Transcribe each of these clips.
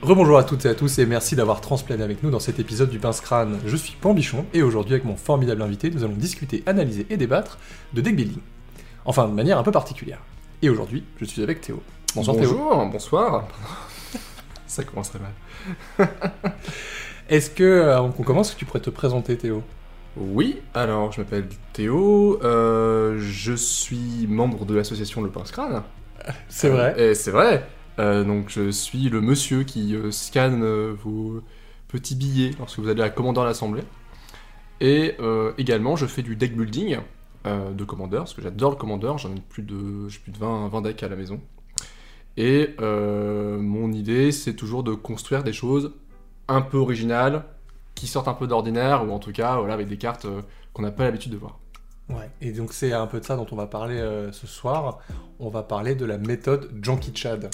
Rebonjour à toutes et à tous et merci d'avoir transplané avec nous dans cet épisode du Pince Crâne. Je suis Pambichon et aujourd'hui avec mon formidable invité, nous allons discuter, analyser et débattre de deck building. Enfin, de manière un peu particulière. Et aujourd'hui, je suis avec Théo. Bonsoir Théo. Bonjour, bonsoir. Ça commencerait mal. Est-ce que, avant qu'on commence, tu pourrais te présenter Théo? Oui, alors je m'appelle Théo, euh, je suis membre de l'association Le Pince Crâne. C'est vrai Et c'est vrai. Euh, donc je suis le monsieur qui euh, scanne euh, vos petits billets lorsque vous allez à Commandant à l'Assemblée. Et également, je fais du deck building de Commander, parce que j'adore le Commander, j'en ai plus de, j'ai plus de 20, 20 decks à la maison. Et mon idée, c'est toujours de construire des choses un peu originales, qui sortent un peu d'ordinaire, ou en tout cas, avec des cartes qu'on n'a pas l'habitude de voir. Ouais, et donc c'est un peu de ça dont on va parler euh, ce soir. On va parler de la méthode Janky Chad.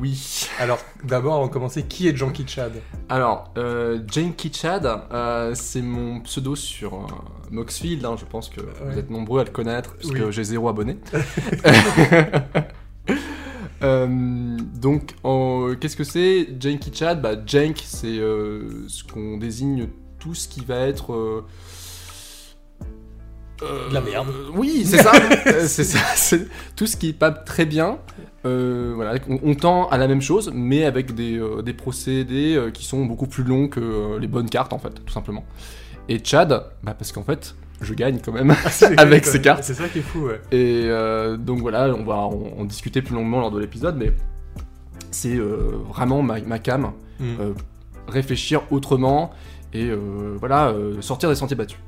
Oui. Alors, d'abord, avant de commencer, qui est Janky Chad? Alors, euh, Janky Chad, euh, c'est mon pseudo sur euh, Moxfield. hein, je pense que vous êtes nombreux à le connaître, parce Oui. que j'ai zéro abonné. Euh, donc, en- qu'est-ce que c'est Janky Chad? Bah, Jank, c'est euh, ce qu'on désigne tout ce qui va être. Euh, De la merde. euh, oui, c'est ça. Euh, c'est ça. C'est tout ce qui est pas très bien. Euh, voilà, on, on tend à la même chose, mais avec des, des procédés qui sont beaucoup plus longs que les bonnes cartes, en fait, tout simplement. Et Chad, bah, parce qu'en fait, je gagne quand même avec ces cartes. C'est ça qui est fou, ouais. Et donc voilà, on va en, en discuter plus longuement lors de l'épisode, mais c'est vraiment ma, ma cam, Mm. réfléchir autrement et voilà, sortir des sentiers battus.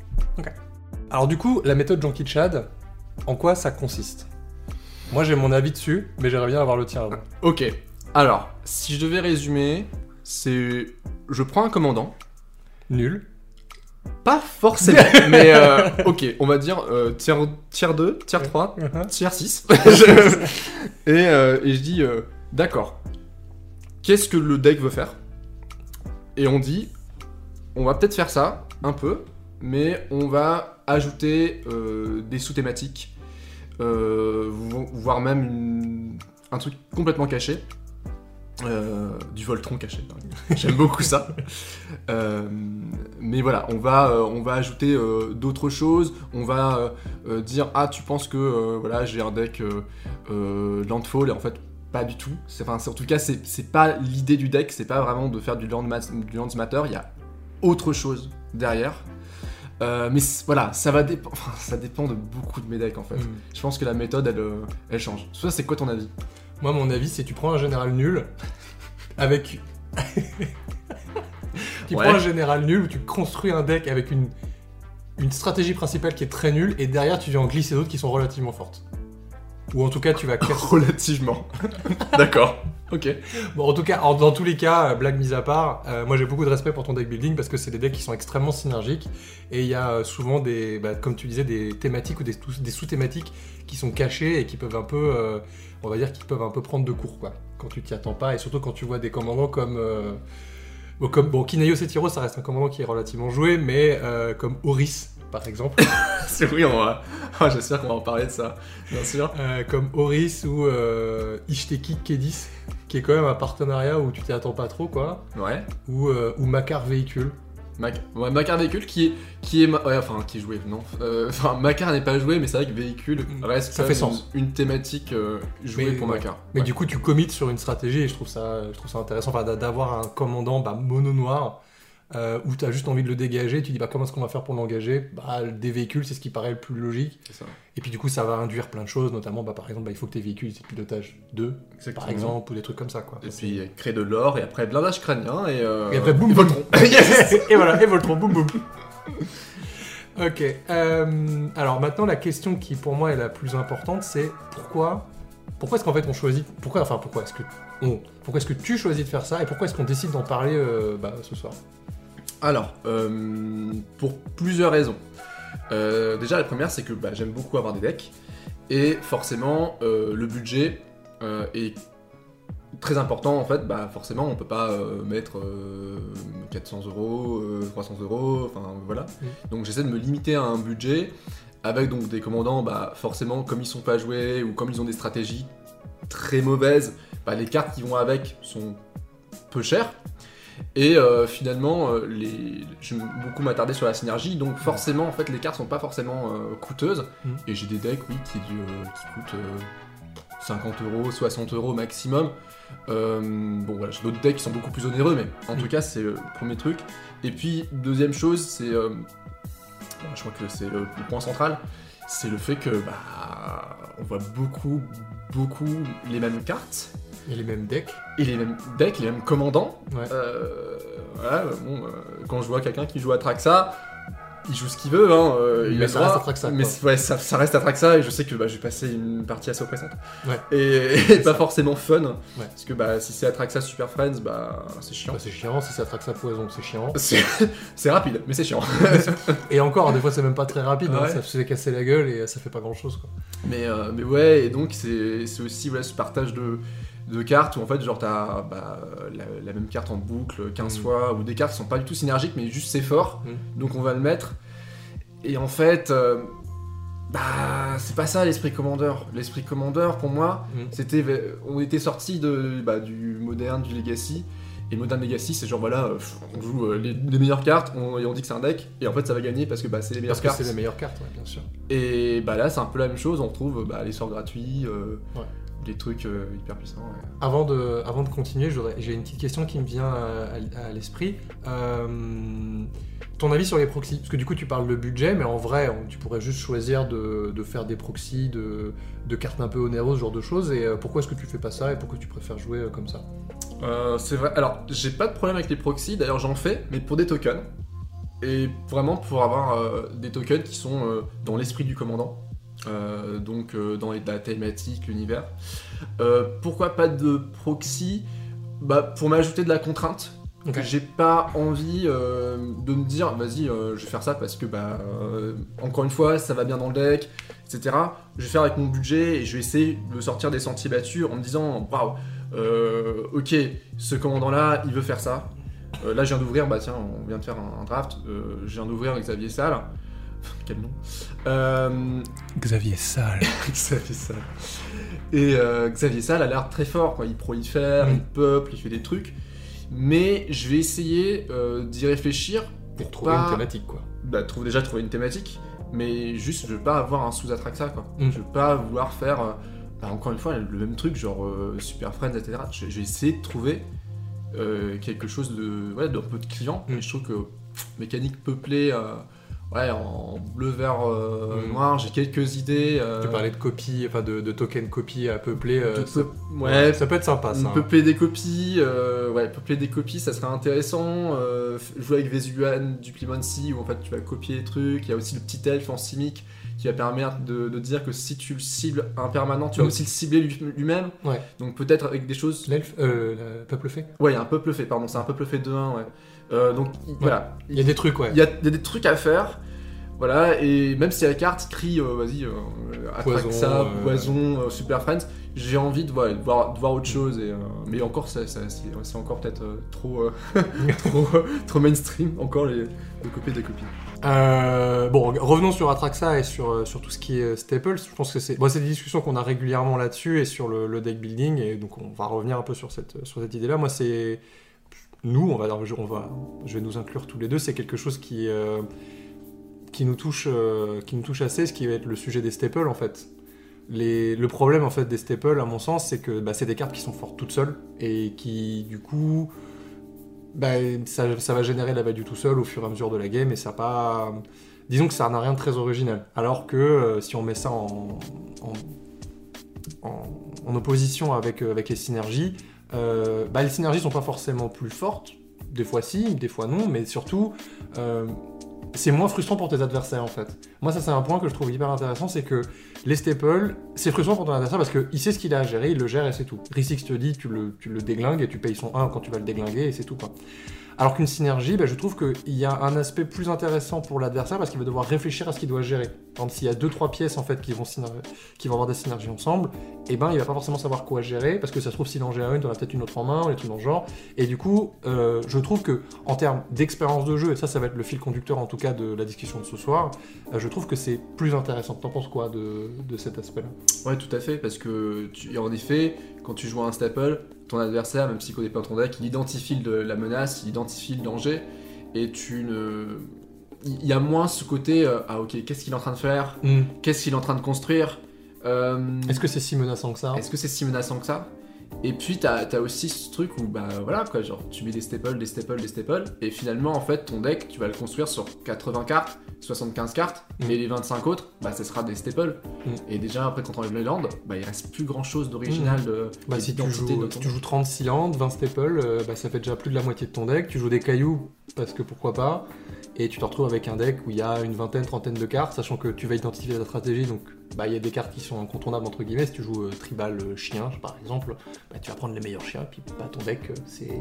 Alors du coup, la méthode Janky Chad, en quoi ça consiste? Moi j'ai mon avis dessus, mais j'aimerais bien avoir le tien avant. Ok, alors, si je devais résumer, c'est... Je prends un commandant, Nul. pas forcément, mais euh, ok, on va dire euh, tiers, tiers 2, tiers 3, tiers 6, et, euh, et je dis, euh, d'accord, qu'est-ce que le deck veut faire? Et on dit, on va peut-être faire ça, un peu, mais on va ajouter euh, des sous-thématiques, euh, vo- voire même un truc complètement caché. Euh, du Voltron caché, exemple. j'aime beaucoup ça. Mais voilà, on va, on va ajouter d'autres choses. On va dire ah tu penses que voilà j'ai un deck Landfall et en fait pas du tout. Enfin en tout cas c'est pas l'idée du deck, c'est pas vraiment de faire du Land. Il y a autre chose derrière. Euh, mais voilà, ça va dépendre. Enfin, ça dépend de beaucoup de mes decks en fait. Mm. Je pense que la méthode elle, euh, elle change. Soit c'est quoi ton avis? Moi mon avis c'est tu prends un général nul avec... tu Ouais. prends un général nul où tu construis un deck avec une, une stratégie principale qui est très nulle et derrière tu viens en glisser d'autres qui sont relativement fortes. Ou en tout cas tu vas... casser- Relativement. D'accord. Ok. Bon, en tout cas, dans tous les cas, euh, blague mise à part, euh, moi j'ai beaucoup de respect pour ton deck building parce que c'est des decks qui sont extrêmement synergiques et il y a euh, souvent des, bah, comme tu disais, des thématiques ou des, sous-thématiques qui sont cachées et qui peuvent un peu, on va dire, qui peuvent un peu prendre de court, quoi, quand tu t'y attends pas et surtout quand tu vois des commandants comme. euh, bon, comme bon, Kinayo Setiro, ça reste un commandant qui est relativement joué, mais comme Oris, par exemple, C'est oui, on va. J'espère qu'on va en parler de ça, bien sûr. euh, comme Oris ou euh, Ishteki Kedis, qui est quand même un partenariat où tu t'y attends pas trop, quoi. Ouais. ou, euh, ou Macar Véhicule. Mac... Ouais, Macar véhicule qui est, qui est, ma- ouais, enfin qui est joué, non. Euh, Enfin, Macar n'est pas joué, mais c'est vrai que véhicule reste Ça fait sens. Une, une thématique jouée Mais, pour ouais. Macar. Mais du coup, tu commits sur une stratégie et je trouve ça, je trouve ça intéressant enfin, d'avoir un commandant bah, mono noir euh, où tu as juste envie de le dégager. Tu dis bah, comment est-ce qu'on va faire pour l'engager? Bah, Des véhicules, c'est ce qui paraît le plus logique. Ça. Et puis du coup, ça va induire plein de choses, notamment bah, par exemple, bah, il faut que tes véhicules aient pilotage 2, Exactement. par exemple, ou des trucs comme ça. Quoi. Et puis euh, créer de l'or et après blindage crânien et. euh, Et après, boum, et Voltron. Yes et voilà, et Voltron, boum boum. Ok. euh, alors maintenant, la question qui pour moi est la plus importante, c'est pourquoi, pourquoi est-ce qu'en fait on choisit, pourquoi, enfin pourquoi est-ce que on, pourquoi est-ce que tu choisis de faire ça et pourquoi est-ce qu'on décide d'en parler euh, bah, ce soir? Alors, euh, pour plusieurs raisons. Euh, déjà, la première, c'est que bah, j'aime beaucoup avoir des decks. Et forcément, euh, le budget est très important en fait. Bah, forcément, on peut pas mettre euh, 400 euros, euh, 300 euros, enfin voilà. Mm. Donc j'essaie de me limiter à un budget avec donc des commandants, bah, forcément, comme ils sont pas joués ou comme ils ont des stratégies très mauvaises, bah, les cartes qui vont avec sont peu cher. Et euh, finalement, euh, les... je vais beaucoup m'attarder sur la synergie, donc forcément, en fait, les cartes sont pas forcément euh, coûteuses. Mm. Et j'ai des decks, oui, qui, euh, qui coûtent euh, 50 euros, 60 euros maximum. Bon, voilà, j'ai d'autres decks qui sont beaucoup plus onéreux, mais en Mm. tout cas, c'est le premier truc. Et puis, deuxième chose, c'est. je crois que c'est le, le point central, c'est le fait que, bah, on voit beaucoup, beaucoup les mêmes cartes Il y a les mêmes decks. et les mêmes decks, les mêmes commandants. Ouais. Euh, voilà, bon, euh, quand je vois quelqu'un qui joue à Traxa, il joue ce qu'il veut, hein, euh, il Mais a ça droit. reste Mais quoi. c- ouais, ça, ça reste à Traxa et je sais que bah, je vais passer une partie assez oppressante. Ouais. Et, et pas forcément fun. Parce que bah, si c'est Atraxa Super Friends, bah, c'est chiant. Bah, c'est chiant, si ça traque sa poison, c'est chiant. C'est c'est rapide, mais c'est chiant. Et encore, des fois, c'est même pas très rapide, hein, Ouais. ça se fait casser la gueule et ça fait pas grand chose. Quoi. Mais, euh, mais ouais, et donc c'est c'est aussi voilà, ce partage de, de cartes où en fait, genre, t'as bah, la, la même carte en boucle 15 Mm. fois, ou des cartes qui sont pas du tout synergiques, mais juste c'est fort, Mm. donc on va le mettre. Et en fait, euh, bah, c'est pas ça l'esprit commandeur. L'esprit commandeur, pour moi, Mm. c'était. On était sorti de, bah, du moderne, du legacy. Et Modern Legacy, c'est genre voilà, euh, on joue euh, les, les meilleures cartes on- et on dit que c'est un deck, et en fait ça va gagner parce que bah, c'est les meilleures Parce que cartes. c'est les meilleures cartes, ouais, bien sûr. Et bah là, c'est un peu la même chose, on retrouve bah, les sorts gratuits, euh, Ouais. Des trucs euh, hyper puissants. ouais. Avant de, avant de continuer, j'ai une petite question qui me vient à, à- à l'esprit. Euh, ton avis sur les proxys? Parce que du coup, tu parles de budget, mais en vrai, on- tu pourrais juste choisir de, de faire des proxys, de, de cartes un peu onéreuses, ce genre de choses. Et euh, pourquoi est-ce que tu fais pas ça et pourquoi tu préfères jouer comme ça? C'est vrai, alors j'ai pas de problème avec les proxys, d'ailleurs j'en fais, mais pour des tokens. Et vraiment pour avoir des tokens qui sont dans l'esprit du commandant. Euh, donc euh, dans les- la thématique, l'univers. Euh, pourquoi pas de proxy? Bah, Pour m'ajouter de la contrainte. Ok. J'ai pas envie euh, de me dire, vas-y, je vais faire ça parce que, bah, encore une fois, ça va bien dans le deck, etc. Je vais faire avec mon budget et je vais essayer de sortir des sentiers battus en me disant, waouh, ok, ce commandant-là, il veut faire ça. Là, je viens d'ouvrir, bah tiens, on vient de faire un, un draft. je viens d'ouvrir Xavier Salle. Quel nom Euh, Xavier Sale. Xavier Salle. Et euh, Xavier Salle a l'air très fort, quoi. Il prolifère, Mm. il peuple, il fait des trucs. Mais je vais essayer euh, d'y réfléchir Pour trouver pas- une thématique, quoi. bah, trouve, déjà trouver une thématique, mais juste je veux pas avoir un sous-Atraxa quoi. Mm. Je veux pas vouloir faire, euh, bah, encore une fois, le même truc, genre euh, Super Friends, etc. Je, je vais essayer de trouver euh, quelque chose de, ouais, d'un peu de client, Mm. et je trouve que pff, mécanique peuplée, euh, ouais, en bleu, vert, euh, Mm. noir, j'ai quelques idées. euh, Tu parlais de copies, enfin de, de tokens copies à peupler. euh, de ça, ouais, ça peut être sympa, ça. hein. Peupler des copies, ouais, peupler des copies, ça serait intéressant. Jouer avec Vesuvian, Duplimancy, où en fait tu vas copier les trucs. Il y a aussi le petit elfe en simic qui va permettre de, de dire que si tu le cibles un permanent, tu vas Mm. aussi le cibler lui- lui-même. Ouais. Donc peut-être avec des choses. L'elfe, le peuple fait Ouais, il y a un peuple fait, pardon, c'est un peuple fait 2-1, ouais. Donc il- voilà, Il y a des trucs, ouais. il y, a, il y a des trucs à faire. Voilà, et même si la carte crie, euh, vas-y, euh, Poison, Atraxa, euh, Poison, euh, Super Friends, j'ai envie de, ouais, de voir, de voir autre chose. Et, euh, mais encore, ça, ça- c'est encore peut-être trop, trop, trop mainstream, encore les, les copies des copies. Bon, revenons sur Atraxa et sur, sur tout ce qui est Staples. Je pense que c'est bon, des discussions qu'on a régulièrement là-dessus et sur le, le deck building. Et donc, on va revenir un peu sur cette, sur cette idée-là. Moi, c'est. Nous, on va, on va, je vais nous inclure tous les deux. C'est quelque chose qui, euh, qui, nous touche, euh, qui nous touche assez, ce qui va être le sujet des staples, en fait. Le problème en fait des staples, à mon sens, c'est que bah, c'est des cartes qui sont fortes toutes seules et qui, du coup, bah, ça, va générer la value tout seul au fur et à mesure de la game et ça pas. Disons que ça n'a rien de très original. Alors que euh, si on met ça en, en, en- en opposition avec, avec les synergies, euh, bah, les synergies sont pas forcément plus fortes. Des fois si, des fois non, mais surtout, euh, c'est moins frustrant pour tes adversaires en fait. Moi, ça c'est un point que je trouve hyper intéressant, c'est que les staples, c'est frustrant pour ton adversaire parce qu'il sait ce qu'il a à gérer, il le gère et c'est tout. Rissix te dit, tu le, tu le déglingues et tu payes son 1 quand tu vas le déglinguer et c'est tout quoi. Alors qu'une synergie, bah, je trouve qu'il y a un aspect plus intéressant pour l'adversaire parce qu'il va devoir réfléchir à ce qu'il doit gérer. Exemple, s'il y a 2-3 pièces en fait qui vont, avoir des synergies ensemble, et ben il va pas forcément savoir quoi gérer parce que ça se trouve s'il en gère une, tu en as peut-être une autre en main, des trucs dans le genre. Et du coup, euh, je trouve que en termes d'expérience de jeu, et ça, ça va être le fil conducteur en tout cas de la discussion de ce soir, euh, je trouve que c'est plus intéressant. T'en penses quoi de, cet aspect-là? Ouais, tout à fait, parce que en effet, quand tu joues à un staple, ton adversaire, même s'il connaît pas ton deck, il identifie le- la menace, il identifie le danger, et tu ne. Il y a moins ce côté, euh, ah ok, qu'est-ce qu'il est en train de faire? Hmm. Qu'est-ce qu'il est en train de construire? Euh, Est-ce que c'est si menaçant que ça? Est-ce que c'est si menaçant que ça? Et puis t'as as aussi ce truc où bah voilà quoi, genre tu mets des staples, des staples, des staples, et finalement en fait ton deck tu vas le construire sur 80 cartes, 75 cartes, Mm. et les 25 autres bah ce sera des staples. Mm. Et déjà après quand on enlève les landes, bah il reste plus grand chose d'original de Bah, si tu, joues, de si tu joues 36 landes, 20 staples, euh, bah, ça fait déjà plus de la moitié de ton deck. Tu joues des cailloux parce que pourquoi pas. Et tu te retrouves avec un deck où il y a une vingtaine, trentaine de cartes, sachant que tu vas identifier ta stratégie. Donc bah, il y a des cartes qui sont incontournables entre guillemets. Si tu joues euh, tribal euh, chien par exemple, bah, tu vas prendre les meilleurs chiens. Puis bah, ton deck euh, c'est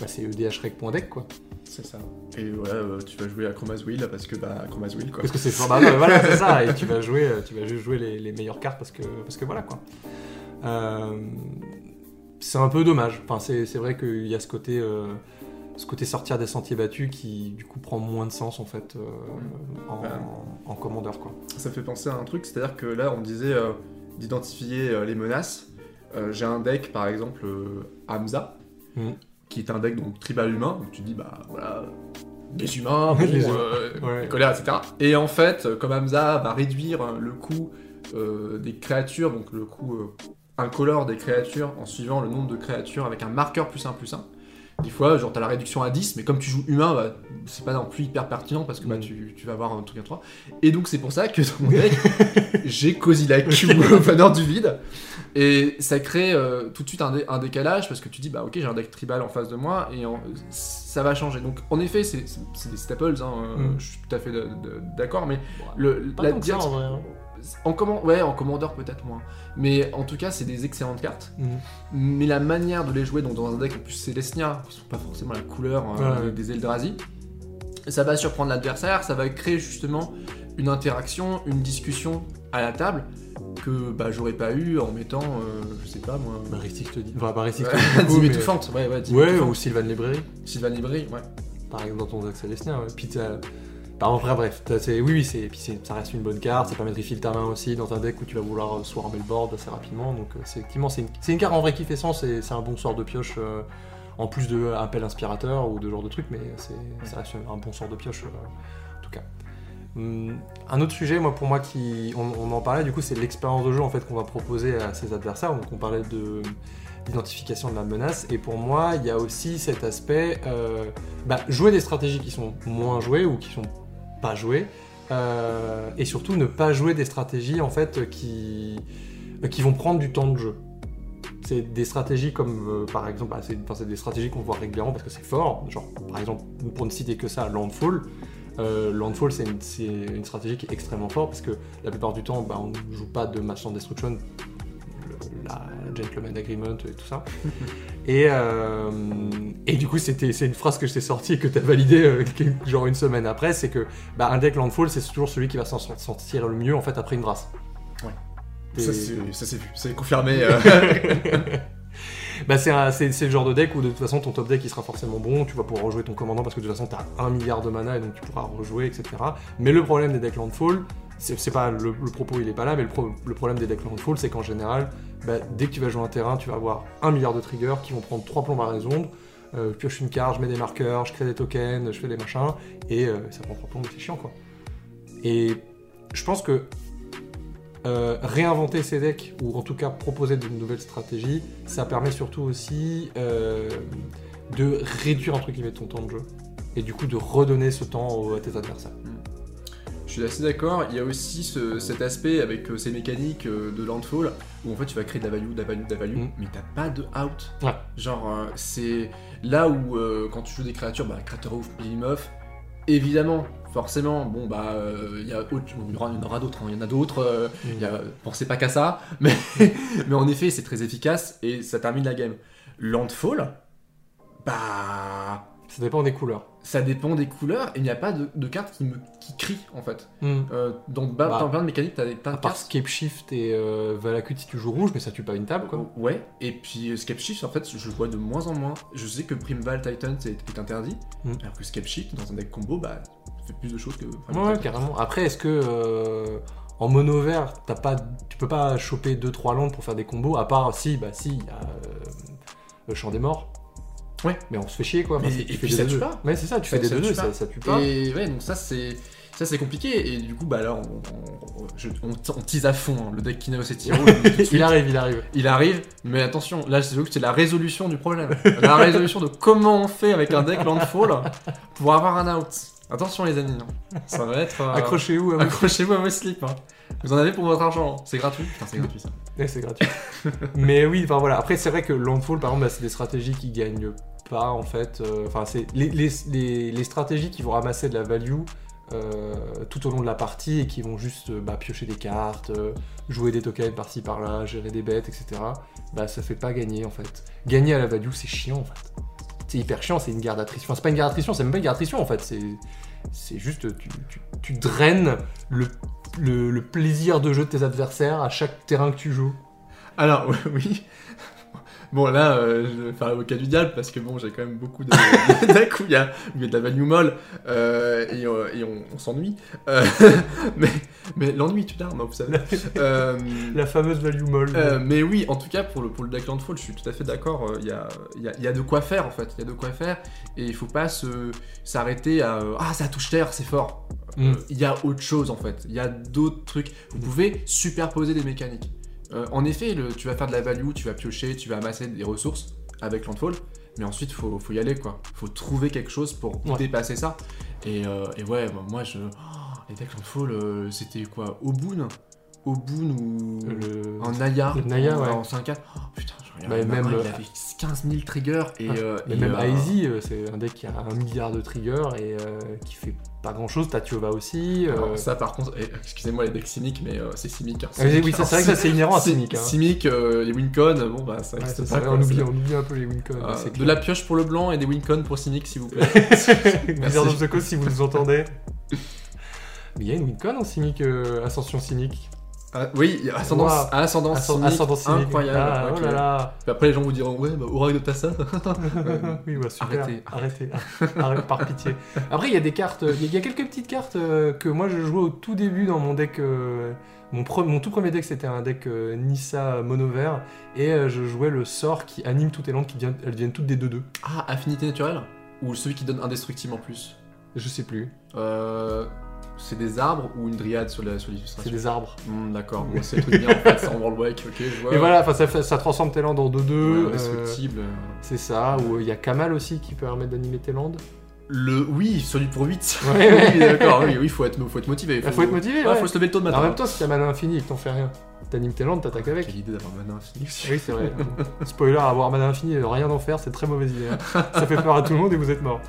bah, EDHREC.deck quoi. C'est ça. Et voilà, euh, tu vas jouer à Chroma's Wheel parce que bah Chroma's Wheel quoi. Parce que c'est. Bah, ouais, voilà, c'est ça. Et tu vas jouer, euh, tu vas juste jouer les, les meilleures cartes parce que, parce que voilà quoi. Euh, c'est un peu dommage. Enfin, c'est c'est vrai qu'il y a ce côté, euh, ce côté sortir des sentiers battus qui du coup prend moins de sens en fait en, Ouais. en commandeur quoi. Ça fait penser à un truc, c'est-à-dire que là on disait d'identifier les menaces. J'ai un deck par exemple Hamza, Mhm. Qui est un deck donc tribal humain, donc tu dis bah voilà, des humains, bon, Les euh, Ouais. les colères, etc. Et en fait, euh, comme Hamza va réduire euh, le coût euh, des créatures, donc le coût incolore des créatures en suivant le nombre de créatures avec un marqueur plus 1 plus 1. Des fois, genre, t'as la réduction à 10, mais comme tu joues humain, bah, c'est pas non plus hyper pertinent parce que bah, Mm. tu, tu vas avoir un truc à 3. Et donc, c'est pour ça que dans mon deck, j'ai Kozila Q, faneur du vide. Et ça crée euh, tout de suite un, dé- un décalage parce que tu dis, bah ok, j'ai un deck tribal en face de moi et en- ça va changer. Donc, en effet, c'est des staples, hein, euh, Mm. je suis tout à fait d'accord, mais le, Pas la ça, en vrai. hein. En, command- ouais, en commandeur peut-être moins. Mais en tout cas, c'est des excellentes cartes. Mhm. Mais la manière de les jouer, donc dans un deck en plus Célestia, qui sont pas forcément la couleur Ouais, ouais. des Eldrazi, ça va surprendre l'adversaire, ça va créer justement une interaction, une discussion à la table que bah, j'aurais pas eu en mettant, euh, je sais pas moi, Baristic te dit. Enfin, Baristic te dit. mais- ouais, ouais, ou Sylvan Librairie. Sylvain Libri, ouais. par exemple dans ton deck célestien. Ouais. Puis bah, en vrai, bref, c'est- oui, oui, c'est, puis c'est- ça reste une bonne carte, ça permet de refill ta main aussi dans un deck où tu vas vouloir euh, swarmer le board assez rapidement. Donc, euh, c'est, effectivement, c'est une, c'est une carte en vrai qui fait sens et c'est un bon sort de pioche euh, en plus de appel inspirateur ou de genre de truc, mais c'est, ça reste un bon sort de pioche euh, en tout cas. Hum, un autre sujet, moi, pour moi, qui, on, on en parlait, du coup, c'est l'expérience de jeu en fait qu'on va proposer à ses adversaires. Donc, on parlait de l'identification de la menace. Et pour moi, il y a aussi cet aspect euh, bah, jouer des stratégies qui sont moins jouées ou qui sont pas jouées. euh, et surtout ne pas jouer des stratégies en fait qui, vont prendre du temps de jeu. C'est des stratégies comme euh, par exemple, bah, c'est des stratégies qu'on voit régulièrement parce que c'est fort. Genre par exemple, pour ne citer que ça, Landfall. Euh, Landfall, c'est une, stratégie qui est extrêmement forte parce que la plupart du temps, bah, on ne joue pas de Master Destruction, le- la Gentleman Agreement et tout ça. et, euh, et du coup, c'était, c'est une phrase que je t'ai sortie et que tu as validée euh, genre une semaine après, c'est que bah, un deck Landfall, c'est toujours celui qui va s'en sortir le mieux en fait après une brasse. Ouais. Et- Ça, c'est ça, c'est vu, c'est confirmé. euh. Bah c'est, un- c'est, c'est le genre de deck où de toute façon ton top deck il sera forcément bon, tu vas pouvoir rejouer ton commandant parce que de toute façon t'as un milliard de mana et donc tu pourras rejouer, etc. Mais le problème des decks Landfall, c'est pas le, propos il est pas là, mais le, pro- le problème des decks Landfall c'est qu'en général, bah, dès que tu vas jouer un terrain, tu vas avoir un milliard de triggers qui vont prendre trois plombs à résoudre. Euh, je pioche une carte, je mets des marqueurs, je crée des tokens, je fais des machins, et euh, ça prend trois plombs, c'est chiant quoi. Et je pense que euh, réinventer ces decks, ou en tout cas proposer de nouvelles stratégies, ça permet surtout aussi de réduire entre guillemets ton temps de jeu. Et du coup de redonner ce temps à tes adversaires. Je suis assez d'accord. Il y a aussi ce- cet aspect avec euh, ces mécaniques euh, de Landfall où en fait tu vas créer de la value, de la value, de la value, Mm. mais t'as pas de out. Ouais. Genre, euh, c'est là où quand tu joues des créatures, bah, Crater of Behemoth, évidemment, forcément, bon bah, euh, il y, a autre- bon, il y y en aura d'autres, hein, il y en a d'autres. euh, a- pensez pas qu'à ça, mais, mais en effet, c'est très efficace et ça termine la game. Landfall, bah. Ça dépend des couleurs. Ça dépend des couleurs et il n'y a pas de, de cartes qui me qui crient en fait. Hmm. Euh, dans, ba- Bah, plein de mécaniques, t'as des À de part cartes. Scape Shift et euh, Valakut si tu joues rouge, mais ça tue pas une table quoi. Ouais, et puis euh, Scape Shift, en fait, je le vois de moins en moins. Je sais que Primeval Titan est, est interdit, Mm. alors que Scape Shift, dans un deck combo, bah, fait plus de choses que. Ouais, ouais, carrément. Après, est-ce que. euh, en mono vert, t'as pas, tu peux pas choper 2-3 landes pour faire des combos, à part si, bah si, il y a euh, le champ des morts. Ouais. Mais on se fait chier quoi. Mais- et puis ça tue 2 pas. Ouais, c'est ça, tu fais des 2 tue ça, tue pas. Et ouais, donc ça c'est ça c'est compliqué et du coup bah là on, on, on- je- on- on tease à fond hein, le deck Kineos et Tiro. il arrive, il arrive. Il arrive, mais attention, là c'est c'est la résolution du problème. La résolution de comment on fait avec un deck Landfall pour avoir un out. Attention les amis, hein. ça va être... euh, Accrochez-vous à vous. Accrochez-vous à vos slips. hein. Vous en avez pour votre argent, c'est gratuit. Putain c'est gratuit ça. Ouais, c'est gratuit. Mais oui, enfin voilà. Après, c'est vrai que Landfall, par exemple, bah, c'est des stratégies qui gagnent pas en fait. euh, Enfin, c'est les, les, les, stratégies qui vont ramasser de la value euh, tout au long de la partie et qui vont juste euh, bah, piocher des cartes, jouer des tokens par-ci par-là, gérer des bêtes, etc. Bah, ça fait pas gagner en fait. Gagner à la value, c'est chiant en fait. C'est hyper chiant, c'est une garde d'attrition. Enfin, c'est pas une garde d'attrition, c'est même pas une garde d'attrition en fait. C'est c'est juste tu, tu, tu draines le, le, plaisir de jeu de tes adversaires à chaque terrain que tu joues. Alors oui. Bon là, euh, je vais faire l'avocat du diable parce que bon, j'ai quand même beaucoup de decks où il y a, de la value molle euh, et, euh, et on, on s'ennuie. Mais mais l'ennui tu l'arme, vous savez. La fameuse value molle. mais oui, en tout cas pour le, pour le deck Landfall, je suis tout à fait d'accord. Il y, a, y, a, y a de quoi faire en fait. Il y a de quoi faire et il faut pas se s'arrêter à ah ça touche terre, c'est fort. Mm. Euh, Il y a autre chose en fait. Il y a d'autres trucs. Vous pouvez superposer des mécaniques. Euh, en effet, le- tu vas faire de la value, tu vas piocher, tu vas amasser des ressources avec Landfall, mais ensuite faut, faut y aller quoi. Faut trouver quelque chose pour Ouais. dépasser ça. Et, euh, et ouais, bah, moi je. oh, les decks Landfall, euh, c'était quoi? Obun? Obun ou. Le- En Naya Le Naya, en, ouais. en 5-4. Oh, putain. Bah, même il le- avait 15 000 triggers et. Ah, euh, et, même euh, Aizy, euh, c'est un deck qui a un milliard de triggers et euh, qui fait pas grand chose. Tatiova aussi. euh, alors, ça par contre, excusez-moi les decks Simic, mais euh, c'est Simic. hein, ah oui, oui, c'est vrai que ça c'est inhérent à Simic. Hein. Euh, les Wincon, bon bah ça existe pas. on, oublie, on oublie un peu les Wincon. Euh, c'est de la pioche pour le blanc et des Wincon pour Simic s'il vous plaît. Wizard of the Coast, si vous nous entendez. Mais il y a une Wincon en euh, Ascension Simic. Ah, oui, ascendance, Wow. ascendance, Ascend- Simic, Ascendant Simic. incroyable. Ah. Oh là là. Puis après les gens vous diront ouais bah Oracle de Tassa. oui, bah super. Arrêtez. Arrêtez. Arrête, par pitié. Après, il y a des cartes. Il y a- il y, a quelques petites cartes euh, que moi je jouais au tout début dans mon deck. euh, mon, tout premier deck, c'était un deck euh, Nissa mono vert. Et euh, je jouais le sort qui anime toutes les landes qui deviennent, elles deviennent toutes des 2-2. ah affinité naturelle? Ou celui qui donne indestructible en plus? Je sais plus. Euh, c'est des arbres ou une dryade sur sur C'est l'illustration. des arbres. Hmm, D'accord, c'est truc bien en fait, c'est en World Wake, ok, je vois. Et voilà, enfin, ça, ça transforme tes landes en 2-2. Ouais, euh, c'est ça. Ou euh, il y a Kamal aussi qui permet d'animer tes landes. Le oui, celui pour 8. Ouais, ouais. oui, d'accord, oui, oui, faut être, faut être motivé. Il faut être motivé. Ouais, faut se lever le tôt de matin. En même temps, si t'as mana infini et que t'en fais rien, t'animes tes landes, t'attaques avec. Quelle idée d'avoir mana infini. Oui, c'est vrai. Spoiler, avoir mana infini et rien d'en faire, c'est très mauvaise idée. hein. Ça fait peur à tout le monde et vous êtes mort.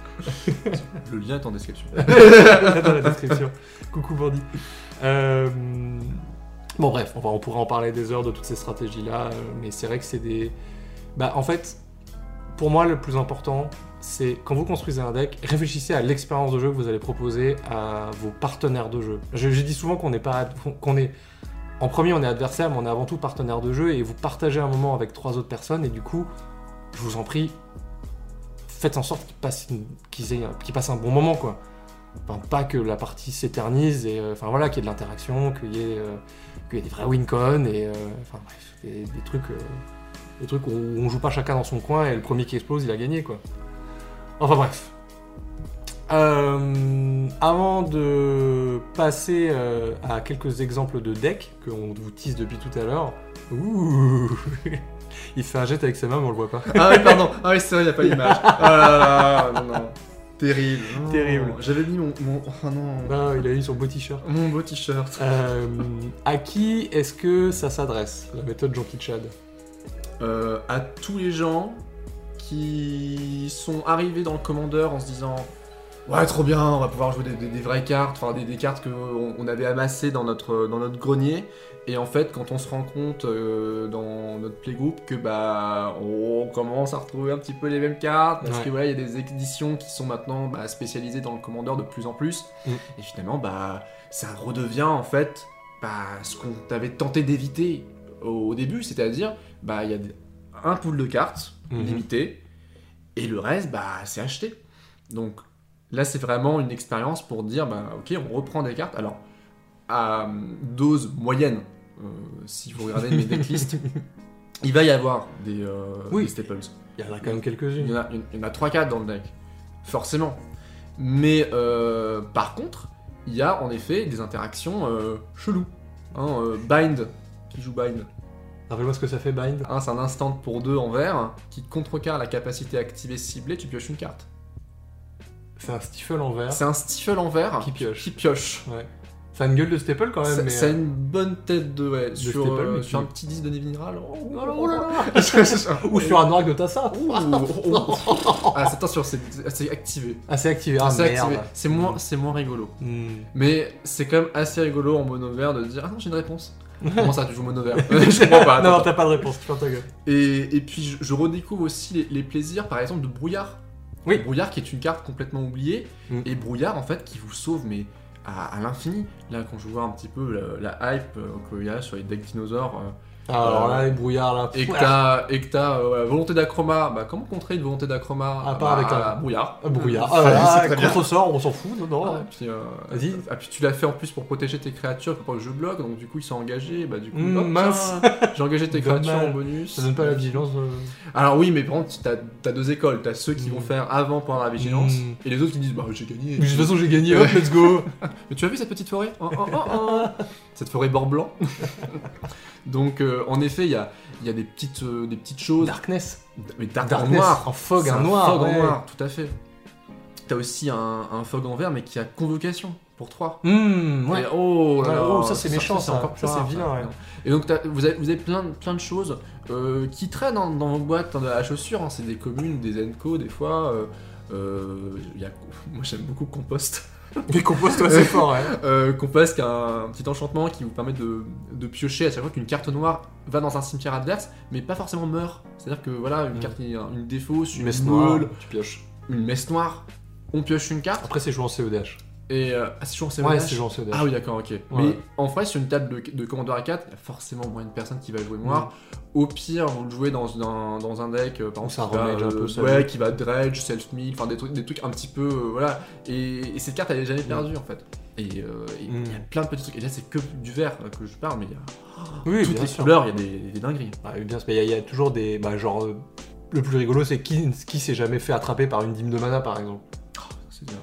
Le lien est en description. Dans la description. Coucou bandit. Euh, Bon bref, on, va- on pourrait en parler des heures de toutes ces stratégies-là, euh, mais c'est vrai que c'est des... Bah en fait, pour moi le plus important, c'est quand vous construisez un deck, réfléchissez à l'expérience de jeu que vous allez proposer à vos partenaires de jeu. Je, je dis souvent qu'on n'est pas... qu'on est... En premier, on est adversaire, mais on est avant tout partenaire de jeu, et vous partagez un moment avec trois autres personnes, et du coup, je vous en prie, faites en sorte qu'ils passent, passent un bon moment, quoi. Pas que la partie s'éternise, et euh, voilà, qu'il y ait de l'interaction, qu'il y ait, euh, des vrais win-con, et euh, enfin des, trucs, des trucs où on joue pas chacun dans son coin, et le premier qui explose, il a gagné, quoi. Enfin bref. Euh, avant de passer euh, à quelques exemples de decks qu'on vous tease depuis tout à l'heure, ouh, il fait un jet avec ses mains, mais on le voit pas. Ah oui, pardon. Ah oui, c'est vrai, il n'y a pas l'image. Non, non. Terrible. Terrible. J'avais mis mon, mon. Oh non. Ah, il a eu son beau t-shirt. Mon beau t-shirt. Euh, à qui est-ce que ça s'adresse La méthode Jean Chad? Euh, à tous les gens qui sont arrivés dans le commandeur en se disant Ouais, trop bien, on va pouvoir jouer des, des- des vraies cartes, enfin des, des cartes qu'on on avait amassées dans notre, dans notre grenier. Et en fait, quand on se rend compte euh, dans notre playgroup que bah on commence à retrouver un petit peu les mêmes cartes, parce Ouais. que voilà, il y a des éditions qui sont maintenant bah, spécialisées dans le commandeur de plus en plus. Mm. Et finalement, bah ça redevient en fait bah, ce qu'on avait tenté d'éviter au, au début, c'est-à-dire bah il y a un pool de cartes Mhm. limité et le reste bah c'est acheté. Donc là c'est vraiment une expérience pour dire bah ok on reprend des cartes. Alors à dose moyenne, euh, si vous regardez mes decklists, il va y avoir des, euh, Oui. des staples. Il y en a quand même Il y quelques-unes. en a, il y en a 3-4 dans le deck, forcément. Mais euh, par contre, il y a en effet des interactions cheloues. Hein, bind, qui joue Bind? Rappelle-moi ce que ça fait, Bind. Hein, c'est un instant pour 2 en vert qui contrecarre la capacité activée ciblée, tu pioches une carte. C'est un stifle en vert. C'est un stifle en vert Qui pioche. Qui pioche. Ouais. Ça a une gueule de staple quand même, Ça, mais. ça a euh, une bonne tête de, ouais, sur, staple, euh, mais sur un petit disque de nez minéral. Oh, Oh là oh là là Ou sur un orgue de Tassa. Oh, oh. Ah, c'est attention, c'est activé. Ah, c'est activé. Ah, c'est merde. activé. C'est moins, rigolo. Hmm. Mais c'est quand même assez rigolo en mono vert de dire Ah non, j'ai une réponse. Comment ça, tu joues mono vert Je comprends pas. non, t'as pas de réponse, tu fermes ta gueule. Et, et puis je, je redécouvre aussi les, les plaisirs, par exemple, de Brouillard. Oui. Brouillard qui est une carte complètement oubliée. Mm. Et Brouillard, en fait, qui vous sauve, mais à, à l'infini. Là, quand je vois un petit peu la, la hype euh, qu'il y a sur les decks dinosaures, euh, Alors Euh, là, les brouillards là. et que t'as et que t'as, euh, volonté d'acroma, bah comment contrer une volonté d'acroma À part Bah, avec un- Brouillard. ah, brouillard. C'est- Ah, c'est ah, très bien. contre-sort, on s'en fout, non, non. Ah, et puis, euh, Vas-y. ah, puis tu l'as fait en plus pour protéger tes créatures pour pas que je bloque, donc du coup ils sont engagés, bah du coup, Mm, hop, mince. tiens, j'ai engagé tes Dommage. créatures en bonus. Ça donne pas la vigilance. euh. Alors oui, mais par contre, t'as as deux écoles, t'as ceux qui Mm. vont faire avant pendant la vigilance, Mm. et les autres qui disent bah j'ai gagné. Mais de toute façon, j'ai gagné, hop, let's go. Mais tu as vu cette petite forêt? Oh, oh, oh, oh. Cette forêt bord blanc. donc euh, en effet, il y a, il y a des petites, euh, des petites choses. Darkness. Mais dark en Darkness. noir. En fog, C'est un noir. fog ouais. en noir, tout à fait. T'as aussi un, un fog en vert, mais qui a convocation pour 3. Hmm, ouais. Et oh, là oh, ça, c'est méchant, ça. encore plus Ça, c'est vilain, ouais. Et donc vous avez, vous avez plein, de- plein de choses euh, qui traînent dans, dans vos boîtes hein, à chaussures. hein. C'est des communes, des Enco, des fois. euh, euh, il y a, moi j'aime beaucoup Compost. Mais compose-toi, c'est fort, ouais. Euh, Compost qui a un petit enchantement qui vous permet de, de piocher à chaque fois qu'une carte noire va dans un cimetière adverse, mais pas forcément meurt. C'est-à-dire que voilà, une Mm. carte qui a une défausse, Une une messe noire, tu pioches. une messe noire, on pioche une carte, Après, c'est joué en CEDH. Et... Euh, ah, c'est toujours en Ouais, CEDH? c'est en CEDH. Ah oui, d'accord, ok. Ouais. Mais en vrai, sur une table de, de Commodore A4, il y a forcément moins une personne qui va jouer noir. Au pire, vous le jouez dans, dans, dans un deck, euh, par exemple, ça un peu, ça ouais, qui va dredge, self-mill, enfin des trucs, des trucs un petit peu, euh, voilà. Et, et cette carte, elle est jamais perdue en fait. Et euh, il Mm. y a plein de petits trucs. Et là, c'est que du vert que je parle, mais il y a Oui, toutes bien les sûr. couleurs, il y a des, des dingueries. Ah, bien sûr. Il y, a- il y a toujours des. Bah, genre. le plus rigolo, c'est qui, qui s'est jamais fait attraper par une dîme de mana, par exemple.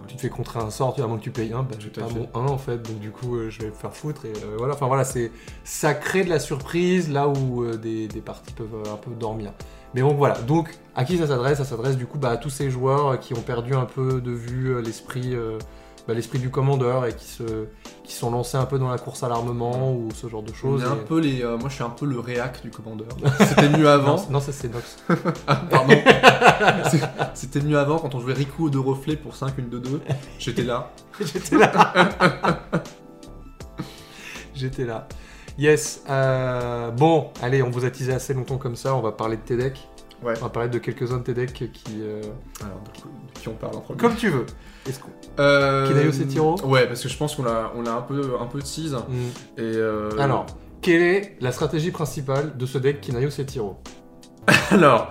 Tu te fais contrer un sort, tu à moins que tu payes un, bah, j'ai pas mon 1 en fait, donc du coup euh, je vais me faire foutre et euh, voilà. Enfin voilà, c'est ça crée de la surprise là où euh, des, des parties peuvent un peu dormir. Mais bon voilà, donc à qui ça s'adresse? Ça s'adresse du coup bah, à tous ces joueurs qui ont perdu un peu de vue l'esprit bah, l'esprit du commandeur et qui se qui sont lancés un peu dans la course à l'armement ou ce genre de On choses. est un et- peu les, euh, moi, je suis un peu le réac du commandeur. C'était mieux avant. Non, non, ça c'est Nox. Ah, pardon. C'était mieux avant quand on jouait Riku de reflet pour 5, une de 2. J'étais là. J'étais là. J'étais là. Yes. euh, bon, allez, on vous a teasé assez longtemps comme ça. On va parler de tes decks. Ouais. On va parler de quelques-uns de tes decks qui. euh, Alors, de, qui on parle en premier Comme tu veux. Est-ce qu'on- Euh, Setiro Ouais, parce que je pense qu'on l'a, on l'a un peu, un peu tease. Hmm. Et euh, Alors, quelle est la stratégie principale de ce deck Kinayo Setiro alors,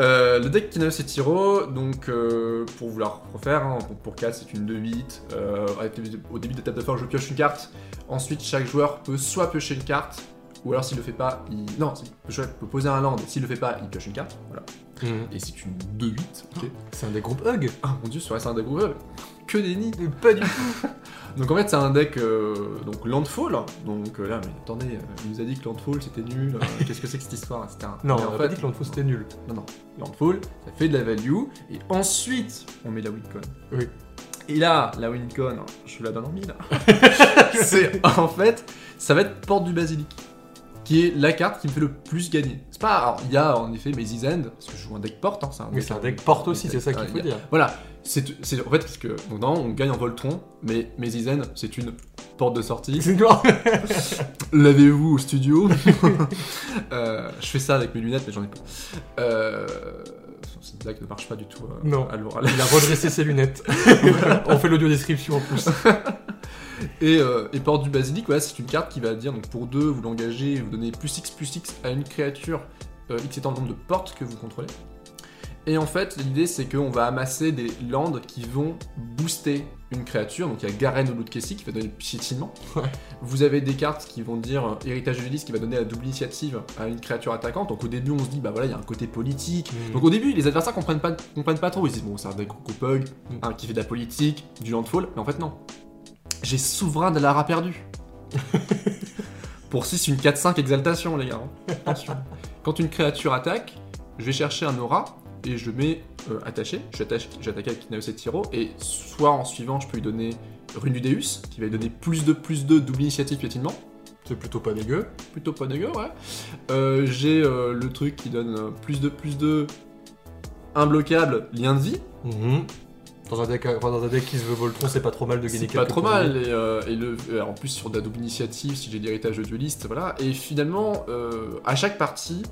euh, le deck Kinayo Setiro, donc euh, pour vous la refaire, hein, pour, pour 4 c'est une 2-8. Euh, avec les- au début de table de fin, je pioche une carte. Ensuite, chaque joueur peut soit piocher une carte, ou alors s'il le fait pas, il. Non, si, le joueur peut poser un land, s'il le fait pas, il pioche une carte. Voilà. Et c'est une 2-8, ok. C'est un des groupes Hug Ah mon dieu, c'est vrai, c'est un deck ouvert. Que des nids Pas du tout. Donc en fait c'est un deck euh, donc Landfall. Donc euh, là mais attendez, euh, il nous a dit que Landfall c'était nul. Qu'est-ce que c'est que cette histoire etc. Non, Mais on en a fait pas dit que l'Anfo c'était nul. non non Landfall ça fait de la value et ensuite on met la Wincoin. Oui. Et là la Wincoin, je la donne en mille. c'est en fait ça va être Porte du Basilic qui est la carte qui me fait le plus gagner. C'est pas alors il y a en effet mes parce que je joue un deck porte. Hein, c'est un Oui, un deck porte aussi, c'est ça qu'il faut il y a- dire. voilà, c'est en fait parce que donc non, on gagne en Voltron, mais Mézizen c'est une porte de sortie. Lavez-vous au studio? Euh, je fais ça avec mes lunettes, mais j'en ai pas. Euh, cette blague ne marche pas du tout euh, Non. à l'oral. Il a redressé ses lunettes. on fait l'audio description en plus. Et, euh, et porte du basilic, voilà, c'est une carte qui va dire donc pour deux, vous l'engagez, vous donnez plus X plus X à une créature euh, X étant le nombre de portes que vous contrôlez. Et en fait, l'idée c'est qu'on va amasser des landes qui vont booster une créature. Donc il y a Garen ou Kessi qui va donner le piétinement. Vous avez des cartes qui vont dire euh, Héritage de qui va donner la double initiative à une créature attaquante. Donc au début, on se dit, bah voilà, il y a un côté politique. Mm. Donc au début, les adversaires comprennent pas, comprennent pas trop. Ils se disent, bon, c'est un deck Pug, Mm. hein, qui fait de la politique, du landfall. Mais en fait, non. J'ai souverain de Lara perdu. Pour 6, une 4-5 exaltation, les gars. hein. Attention. Quand une créature attaque, je vais chercher un aura et je mets euh, attaché. J'attaque avec Naos et Tiro. Et soit en suivant, je peux lui donner Rune du Deus, qui va lui donner plus de plus de double initiative piétinement. C'est plutôt pas dégueu. Plutôt pas dégueu, ouais. Euh, J'ai euh, le truc qui donne euh, plus de plus de imbloquable lien de vie. Mhm. Dans un deck, enfin, dans un deck qui se veut Voltron, c'est pas trop mal de gagner C'est quelques pas trop points mal, et, euh, et le, euh, en plus sur de la double initiative, si j'ai l'héritage de dueliste, voilà. Et finalement, euh, à chaque partie,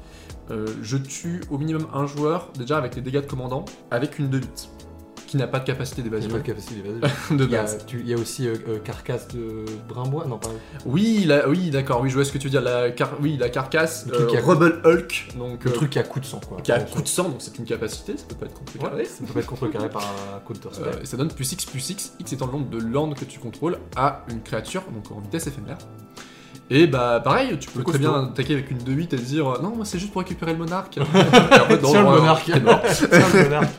euh, je tue au minimum un joueur, déjà avec les dégâts de commandant, avec une 2-8, qui n'a pas de capacité y d'évasion pas de capacité d'évasion. de y base. il y a aussi euh, euh, Carcasse de Brimbois, non pas. Oui, la- oui d'accord, oui, je vois ce que tu veux dire, la, car- oui, la carcasse, Le truc euh, qui a- Rebel Hulk, donc, Le euh, truc qui a coup de sang quoi. qui a coup de sang, donc c'est une capacité, ça peut pas être contrecarré. Ouais, ça peut pas être contrecarré par un counter spell. Euh, et ça donne plus X plus X, X étant le nombre de landes que tu contrôles, à une créature, donc en vitesse éphémère. Et bah pareil, tu peux très bien attaquer avec une 2-8 et te dire non, moi c'est juste pour récupérer le monarque. Et en fait, non, Tiens le monarque. Tiens le monarque.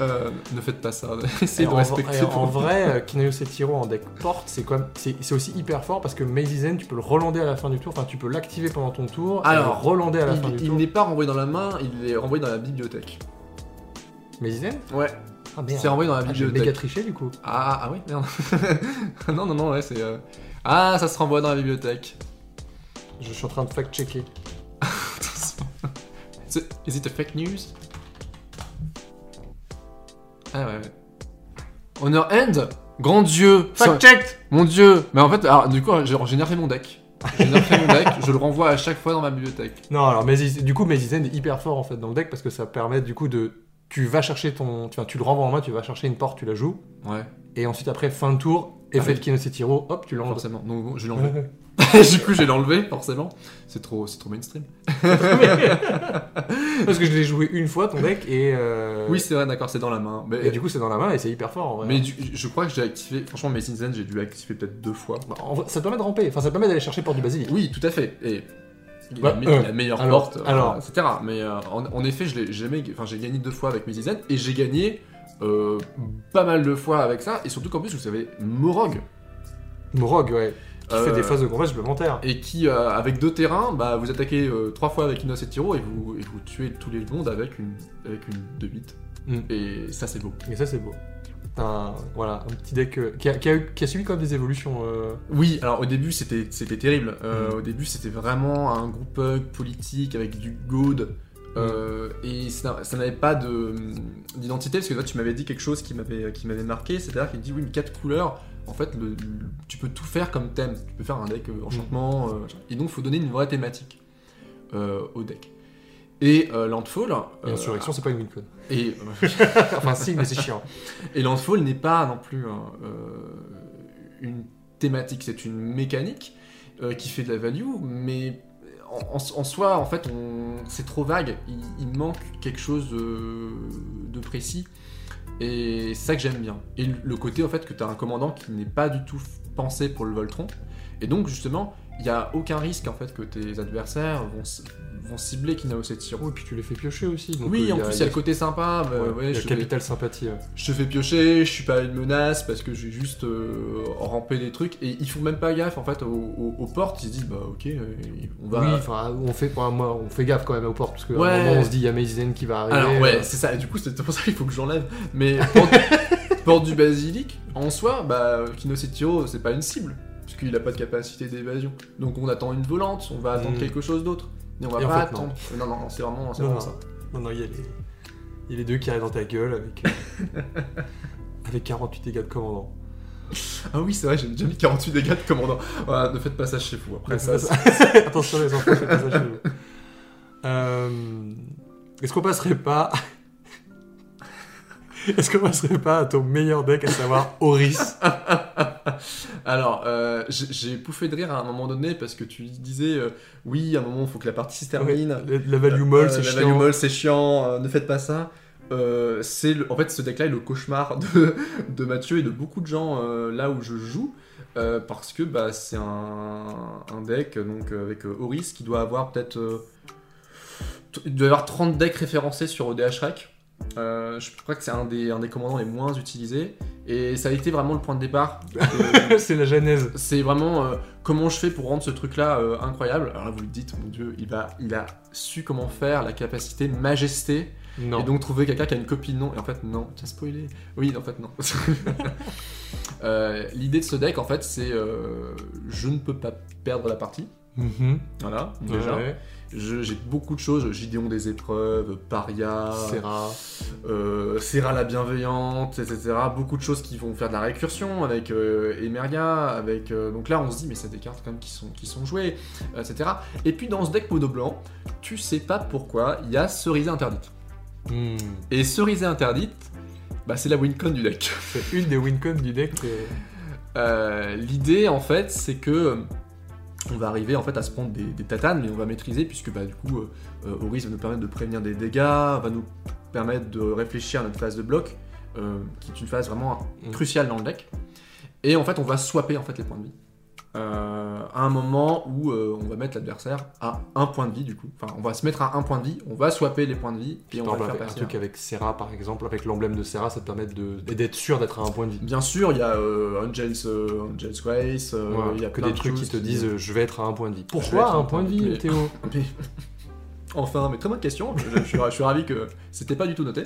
Euh, ne faites pas ça, essayez de en, respecter. et en vrai, euh, Kinaos et Tiro en deck porte, c'est quand aussi hyper fort parce que Mazizen, tu peux le relander à la fin du tour, enfin tu peux l'activer pendant ton tour, Alors, et le relander à la fin il, du il tour. n'est pas renvoyé dans la main, il est renvoyé dans la bibliothèque. Mazizen Ouais, Ah c'est renvoyé dans la Ah, bibliothèque. méga triché du coup. Ah, ah oui, merde. non, non, non, ouais, c'est. euh, Ah, ça se renvoie dans la bibliothèque. Je suis en train de fact-checker. C'est- Is it a fake news? Ah ouais, ouais. Honor End Grand dieu Fact-checked Mon dieu Mais en fait, alors, du coup, j'ai j'ai nerfé mon deck. J'ai nerfé mon deck, je le renvoie à chaque fois dans ma bibliothèque. Non, alors Mazizen- du coup Mazizen est hyper fort en fait dans le deck parce que ça permet du coup de. Tu vas chercher ton. Enfin, tu le renvoies en main, tu vas chercher une porte, tu la joues, Ouais, et ensuite après, fin de tour, effet oui. de Kinaos et Tiro, hop, tu l'enlèves. forcément. Donc, je l'ai enlevé. Du coup, je l'ai enlevé, forcément. C'est trop, c'est trop mainstream. Parce que je l'ai joué une fois ton deck et. euh, Oui, c'est vrai, d'accord, c'est dans la main. Mais, Et du coup, c'est dans la main et c'est hyper fort en vrai. mais du- je crois que j'ai activé. Franchement, mes Zen, j'ai dû l'activer peut-être deux fois. Bah, en vrai, ça te permet de ramper, enfin ça te permet d'aller chercher porte du basilic. Oui, tout à fait. Et Bah, la, me- euh, la meilleure alors, porte, alors. etc. Mais euh, en, en effet, j'ai gagné deux fois avec mes Zen et j'ai gagné euh, pas mal de fois avec ça. Et surtout qu'en plus, vous savez, Morog. Morog, ouais. Qui Euh, fait des phases de combat supplémentaires. Et qui, euh, avec deux terrains, bah, vous attaquez euh, trois fois avec Inos et Tiro et vous, et vous tuez tous les mondes avec une, avec une 2-8. Mm. Et ça, c'est beau. Et ça, c'est beau. Un, voilà, un petit deck euh, qui, a, qui a qui quand même des évolutions. euh, Oui, alors au début c'était terrible. Euh, Mm. Au début c'était vraiment un groupe politique avec du good. Euh, et ça, ça n'avait pas de d'identité parce que toi tu m'avais dit quelque chose qui m'avait marqué, c'est-à-dire qu'il dit oui mais quatre couleurs, en fait le, le- tu peux tout faire comme thème, tu peux faire un deck euh, enchantement euh, et donc faut donner une vraie thématique au deck. Et Landfall Et Insurrection, c'est pas une win con. et enfin, si, mais c'est chiant. et Landfall n'est pas non plus euh, une thématique, c'est une mécanique qui fait de la value, mais en, soi, en fait, c'est trop vague. Il, manque quelque chose de, précis. Et c'est ça que j'aime bien. Et le- le côté, en fait, que tu as un commandant qui n'est pas du tout pensé pour le Voltron. Et donc, justement, il n'y a aucun risque, en fait, que tes adversaires vont, vont cibler Kinao Setiro. Et puis tu les fais piocher aussi. donc, Oui, euh, en plus, il y a le côté sympa. bah, ouais, ouais, il y a je capital sympathie. ouais. je te fais piocher, je suis pas une menace parce que j'ai juste euh, rampé des trucs et ils font même pas gaffe en fait aux, aux- aux portes, ils se disent bah ok, on va. Oui, enfin, on fait, enfin, moi, on fait gaffe quand même aux portes parce qu'à Ouais. un moment, on se dit, il y a qui va arriver. Alors ouais, euh, c'est ça, et du coup c'est pour ça qu'il faut que j'enlève. Mais porte, porte du basilic, en soi, bah Kinosetiro c'est pas une cible, parce qu'il a pas de capacité d'évasion. Donc on attend une volante, on va attendre Mm. quelque chose d'autre. Mais on va Et en pas fait, attendre. Non, non, non, c'est vraiment, Non, vraiment non. ça. Non, non, il y a les, il y a les deux qui arrivent dans ta gueule avec, euh, avec 48 dégâts de commandant. Ah oui, c'est vrai, j'ai déjà mis 48 dégâts de commandant. Voilà, ne faites pas ça chez vous. Après ça, c'est- Attention les enfants, faites pas ça chez vous. Euh, Est-ce qu'on passerait pas... Est-ce qu'on passerait pas à ton meilleur deck, à savoir Oris Ah Alors, euh, j'ai pouffé de rire à un moment donné parce que tu disais, euh, oui, à un moment, il faut que la partie se termine. La, la value molle, Euh, c'est la chiant. value molle, c'est chiant, ne faites pas ça. Euh, c'est le- en fait, ce deck-là est le cauchemar de, de Mathieu et de beaucoup de gens euh, là où je joue. euh, parce que bah, c'est un, un deck donc, avec Horis qui doit avoir peut-être. il doit y avoir 30 decks référencés sur ODH Rec. Euh, je crois que c'est un des, un des commandants les moins utilisés. Et ça a été vraiment le point de départ. de- c'est la genèse. c'est vraiment euh, comment je fais pour rendre ce truc-là euh, incroyable? Alors là, vous le dites, mon dieu, il a, il a su comment faire la capacité majesté Non. et donc trouver quelqu'un qui a une copie nom. Et en fait, non, tu as spoilé. Oui, en fait, non. Euh, L'idée de ce deck, en fait, c'est euh, je ne peux pas perdre la partie. Mhm. Voilà, déjà. Ouais. J'ai beaucoup de choses. Gideon des épreuves, Paria, Serra. euh, Serra la bienveillante, etc. Beaucoup de choses qui vont faire de la récursion avec euh, Emeria, avec euh, donc là on se dit mais c'est des cartes quand même qui sont qui sont jouées, etc. Et puis dans ce deck mono blanc, tu sais pas pourquoi il y a cerisée interdite. Hmm. Et cerisée interdite, bah c'est la wincon du deck. C'est une des wincons du deck. euh, L'idée en fait c'est que on va arriver en fait à se prendre des, des tatanes, mais on va maîtriser puisque bah du coup euh, euh, va nous permettre de prévenir des dégâts, va nous permettre de réfléchir à notre phase de bloc, euh, qui est une phase vraiment Mm. cruciale dans le deck. Et en fait on va swapper en fait les points de vie. Euh, à un moment où euh, on va mettre l'adversaire à un point de vie du coup. Enfin on va se mettre à un point de vie, on va swapper les points de vie et on Par va le exemple, faire avec un passer. truc avec Serra par exemple, avec l'emblème de Serra, ça te permet d'être sûr d'être à un point de vie. Bien sûr, il y a euh, Angel's, Angel's Grace, il y a que plein des de trucs qui te disent je vais être à un point de vie. Pourquoi à un point de vie, Théo? Enfin, mais très bonne question. Je, je suis, je suis ravi que c'était pas du tout noté.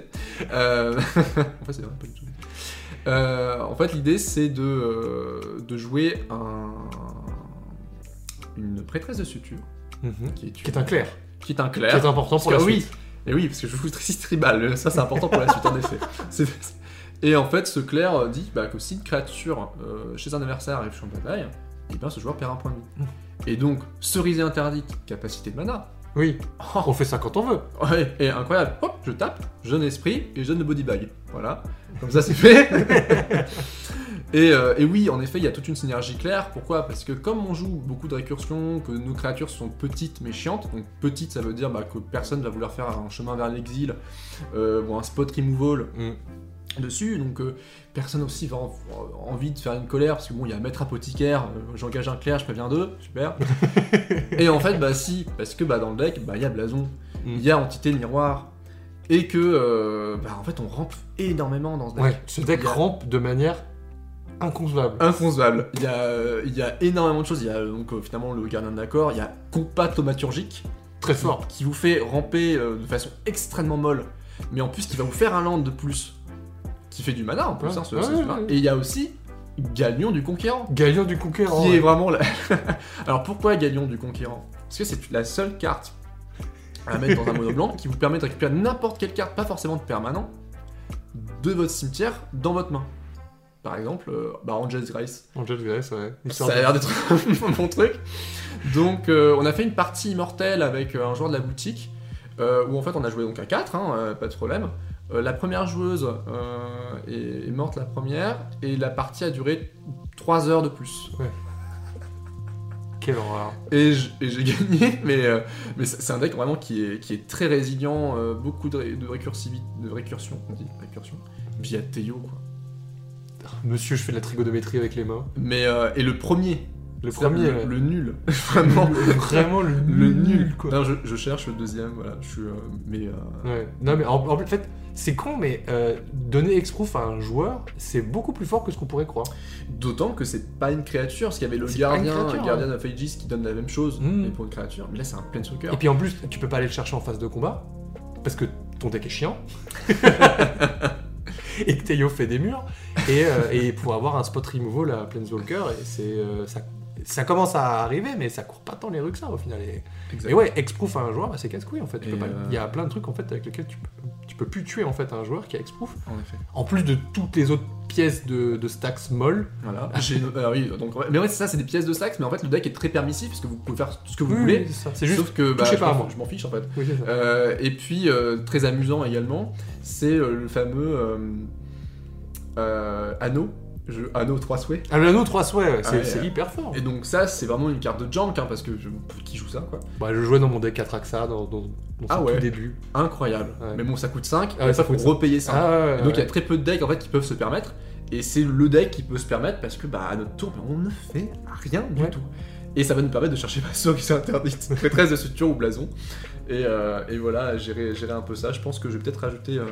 Euh, en fait, c'est vrai, pas du tout. Euh, en fait, l'idée c'est de, euh, de jouer un, une prêtresse de suture Mhm. qui est, Qui est un clair. qui est un Qui clair. est important pour la suite. Et oui, parce que je joue Trisis Tribal, ça c'est important pour la suite en effet. Et en fait, ce clair euh, dit bah, que si une créature euh, chez un adversaire arrive sur une bataille, et bien ce joueur perd un point de vie. Et donc, cerisée interdite, capacité de mana. Oui, Oh, on fait ça quand on veut. Ouais, et incroyable. Hop, je tape, je donne esprit et je donne le body bag. Voilà, comme ça c'est fait. et, euh, et oui, en effet, il y a toute une synergie claire. Pourquoi? Parce que comme on joue beaucoup de récursions, que nos créatures sont petites mais chiantes, donc petites ça veut dire bah, que personne va vouloir faire un chemin vers l'exil euh, ou un spot removal Mm. Dessus, donc euh, personne aussi va en- envie de faire une colère, parce que bon, il y a maître apothicaire, euh, j'engage un clair, je préviens deux, super. et en fait, bah si, parce que bah, dans le deck, bah il y a blason, il Mm. y a entité miroir, et que euh, bah en fait on rampe énormément dans ce deck. Ouais, ce deck Il a- rampe de manière inconcevable. Inconcevable. Il y, a, il y a énormément de choses. Il y a donc finalement le gardien de l'accord, il y a compas thaumaturgique, Très fort. qui vous fait ramper de façon extrêmement molle, mais en plus qui va vous faire un land de plus, qui fait du mana en plus. Ouais. hein, ce- Ouais, ce- ouais, ce- ouais. Et il y a aussi Galion du Conquérant, Gaillon du Conquérant. qui est vraiment la... Alors pourquoi Galion du Conquérant? Parce que c'est la seule carte à mettre dans un mono blanc qui vous permet de récupérer n'importe quelle carte, pas forcément de permanent, de votre cimetière dans votre main. Par exemple, euh, bah, Angel's Grace. Angel Grace, ouais. Ça a l'air d'être bon truc. Donc, euh, on a fait une partie immortelle avec euh, un joueur de la boutique, où en fait on a joué donc à 4, hein, pas de problème. Euh, la première joueuse euh, est, est morte la première, et la partie a duré 3 heures de plus. Quelle horreur. Et et j'ai gagné, mais, euh, mais c'est un deck vraiment qui est, qui est très résilient, euh, beaucoup de, ré- de, récursivité, de récursion, on dit récursion, via Théo quoi. Monsieur, je fais de la trigonométrie avec les mains. Mais, euh, et le premier, Le premier, le, ouais. le nul, vraiment. Le- vraiment le, Le nul, quoi. Non, je, je cherche le deuxième, voilà. Je suis. mais. Ouais. Non mais en, en fait, c'est con, mais euh, donner exproof à un joueur, c'est beaucoup plus fort que ce qu'on pourrait croire. D'autant que c'est pas une créature, parce qu'il y avait le C'est pas une gardien, créature, Guardian of Aegis qui donne la même chose, Mm. mais pour une créature. Mais là, c'est un Planeswalker. Et puis en plus, tu peux pas aller le chercher en phase de combat, parce que ton deck est chiant. et que Théo fait des murs. Et, euh, et pour avoir un spot removal à Planeswalker, et c'est, euh, ça, ça commence à arriver, mais ça court pas tant les rues que ça au final. Et, Exact. et ouais, exproof à un joueur, bah, c'est casse-couille en fait. Tu Et euh, Il y a plein de trucs en fait avec lesquels tu peux, peux plus tuer en fait un joueur qui a exproof. En effet. En plus de toutes les autres pièces de, de stacks molles. Voilà. Ah oui, donc, mais ouais, c'est ça, c'est des pièces de sax, mais en fait, le deck est très permissif, parce que vous pouvez faire tout ce que vous Oui, voulez. oui, c'est juste. Sauf que bah, je pas je m'en fiche en fait. Oui. Euh, et puis, euh, très amusant également, c'est euh, le fameux euh, euh, anneau jeu Anneau 3 souhaits. Ah, l'anneau 3 souhaits, ouais, c'est Ouais, c'est ouais. hyper fort. Et donc ça, c'est vraiment une carte de junk, hein, parce que je... qui joue ça, quoi. Bah, je jouais dans mon deck Atraxa dans, dans, dans Ah ouais. tout début. Incroyable. Ouais. Mais bon, ça coûte 5, Ah ouais, ça ça faut coûte repayer 5. Ah, ouais, Et donc il y a ouais. très peu de decks en fait qui peuvent se permettre. Et c'est le deck qui peut se permettre parce que bah à notre tour, bah, on ne fait rien du Ouais. tout. Et ça va nous permettre de chercher Masso qui s'est interdite. Maîtresse de suture ou blason. Et, euh, et voilà, gérer, gérer un peu ça. Je pense que je vais peut-être rajouter euh,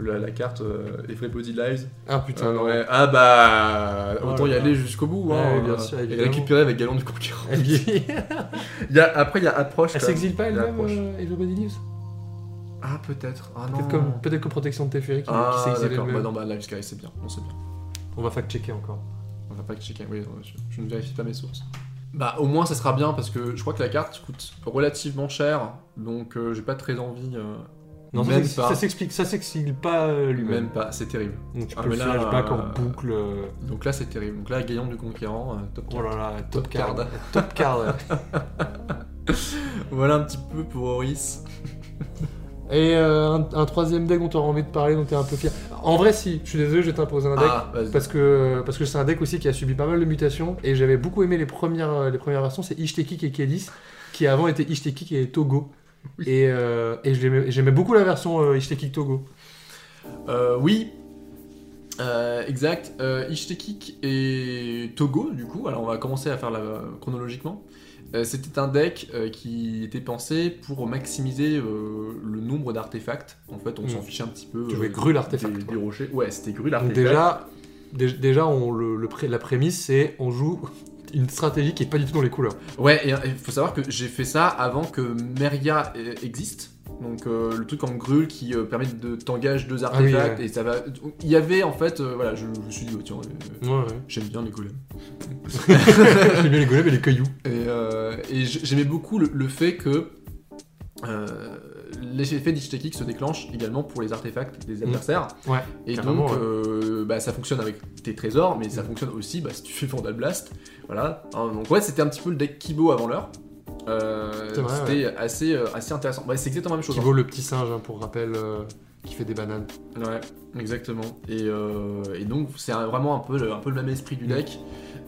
la, la carte euh, Everybody Lives. Ah putain, Euh, non. ouais. Ah bah Oh autant là y là. aller jusqu'au bout. Ouais, hein, bien euh, sûr, et récupérer avec Galant du Conquérant. Elle, Il y a, après il y a Approche. elle s'exile pas elle-même, euh, Everybody Lives? Ah peut-être. Ah non. Peut-être comme, comme protection de Teferi qui, Ah qui s'exile. Bah non bah Sky c'est bien. On sait bien. On va fact-checker encore. On va pas checker, oui, je, je ne vérifie pas mes sources. Bah au moins ça sera bien parce que je crois que la carte coûte relativement cher, donc euh, j'ai pas très envie. euh, Non, ça même s'ex- pas. ça s'explique, ça s'exile pas euh, lui-même. Même pas, c'est terrible. Donc tu Ah, peux mais là, flashback en boucle. euh, Donc là c'est terrible. Donc là Gaillon du Conquérant, euh, top Oh là là, top Top card. card. top card. Voilà un petit peu pour Horis. Et euh, un, un troisième deck dont tu auras envie de parler, dont tu es un peu fier. En vrai, si, je suis désolé, je vais t'imposer un deck. Ah. Parce que parce que c'est un deck aussi qui a subi pas mal de mutations et j'avais beaucoup aimé les premières les premières versions c'est Ishtekik et Kedis qui avant étaient Ishtekik et Togo et, euh, et j'aimais beaucoup la version euh, Ishtekik Togo Euh, oui. Euh, exact. Euh, Ishtekik et Togo, du coup, alors on va commencer à faire la, chronologiquement. Euh, C'était un deck qui était pensé pour maximiser le nombre d'artefacts. En fait, on Mm. s'en fichait un petit peu. Tu jouais Grul Artefact, Des, quoi. des rochers. Ouais, c'était Grul Artefact. déjà dé- déjà on, le, le pré- la prémisse c'est on joue une stratégie qui est pas du tout dans les couleurs Ouais, et il faut savoir que j'ai fait ça avant que Meria euh, existe. Donc euh, le truc en grul qui euh, permet de t'engager deux Ah oui, artefacts ouais. et ça va. Il y avait en fait, euh, voilà, je, je me suis dit oh, tiens, ouais, j'aime bien les golems. j'aime bien les golems et les cailloux Et, j'aimais beaucoup le, le fait que l'effet d'Ishtekik se déclenche également pour les artefacts des adversaires. ouais Et donc, euh, bah, ça fonctionne avec tes trésors, mais ça fonctionne aussi bah, si tu fais Vandal Blast. Voilà. Hein, donc, ouais, c'était un petit peu le deck Kibo avant l'heure. Euh, c'était assez, euh, assez intéressant. Ouais, c'est exactement la même chose. qui hein. le petit singe hein, pour rappel euh, qui fait des bananes Ouais, exactement. Et, et donc, c'est vraiment un peu, un peu le même esprit du deck.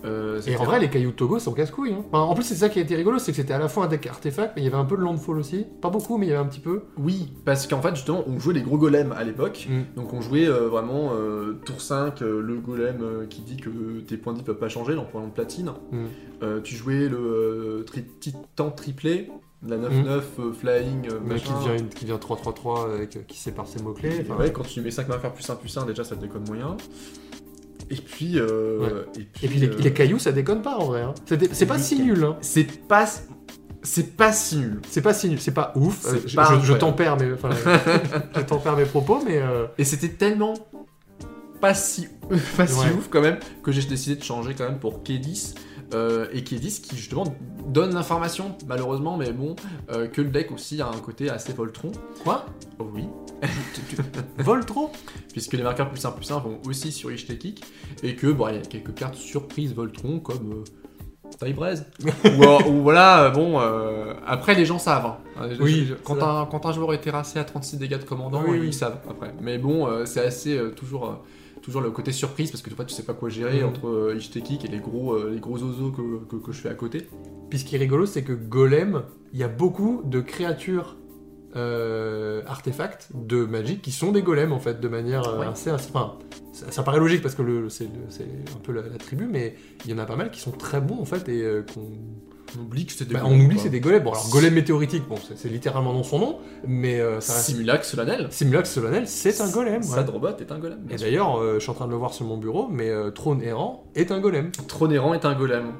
Euh, Et en vrai, les cailloux de Togo, c'est en casse-couille. Hein. Enfin, en plus, c'est ça qui a été rigolo, c'est que c'était à la fois un deck artefact, mais il y avait un peu de landfall aussi. Pas beaucoup, mais il y avait un petit peu. Oui, parce qu'en fait, justement, on jouait les gros golems à l'époque. Mm. Donc on jouait euh, vraiment euh, tour 5, euh, le golem euh, qui dit que tes points de vie peuvent pas changer, donc point de platine. Mm. Euh, tu jouais le euh, tri- titan triplé, la 9-9 euh, flying, euh, qui machin. devient, une- qui devient 3-3-3 avec, euh, qui sépare ses mots-clés. Et Enfin, ouais, quand tu mets 5 marqueurs plus 1 plus 1, déjà ça te déconne moyen. Et puis. euh, et puis, Et puis les, euh, les cailloux, ça déconne pas en vrai. Hein. C'est pas si cailloux. nul. Hein. C'est pas. C'est pas si nul. C'est pas si nul. C'est pas ouf. Euh, je, pas je- tempère mes, je tempère mes propos, mais euh, Et c'était tellement pas si, pas si Ouais. ouf quand même que j'ai décidé de changer quand même pour K10. Euh, et K10 qui justement donne l'information, malheureusement, mais bon, euh, que le deck aussi a un côté assez Voltron. quoi? Oh oui. Voltron? Puisque les marqueurs plus 1 plus 1 vont aussi sur Ishtekik. Et que, bon, il y a quelques cartes surprises Voltron comme. Euh, Tybraise. ou, ou voilà, bon, euh, après les gens savent. hein. Oui, quand, un, quand un joueur est terrassé à 36 dégâts de commandant, Oui, ils oui. savent après. Mais bon, euh, c'est assez euh, toujours, toujours le côté surprise parce que fois tu sais pas quoi gérer Mhm. entre euh, Ishtekik et les gros, euh, les gros oiseaux que, que, que je fais à côté. Puis ce qui est rigolo, c'est que Golem, il y a beaucoup de créatures euh, artefacts de Magic qui sont des golems en fait, de manière euh, Ouais. assez. Enfin, ça, ça paraît logique parce que le- c'est le- c'est un peu la, la tribu, mais il y en a pas mal qui sont très bons en fait et qu'on. On oublie que c'était des Bah, on golems, oublie que c'est des golems. Bon, alors golem météoritique, bon, c'est c'est littéralement dans son nom, mais euh, ça reste. Simulac solennel. Simulax solennel, c'est un golem. ouais. Sadrobot est un golem. Et d'ailleurs, euh, je suis en train de le voir sur mon bureau, mais euh, Trône errant est un golem. Trônérant est un golem.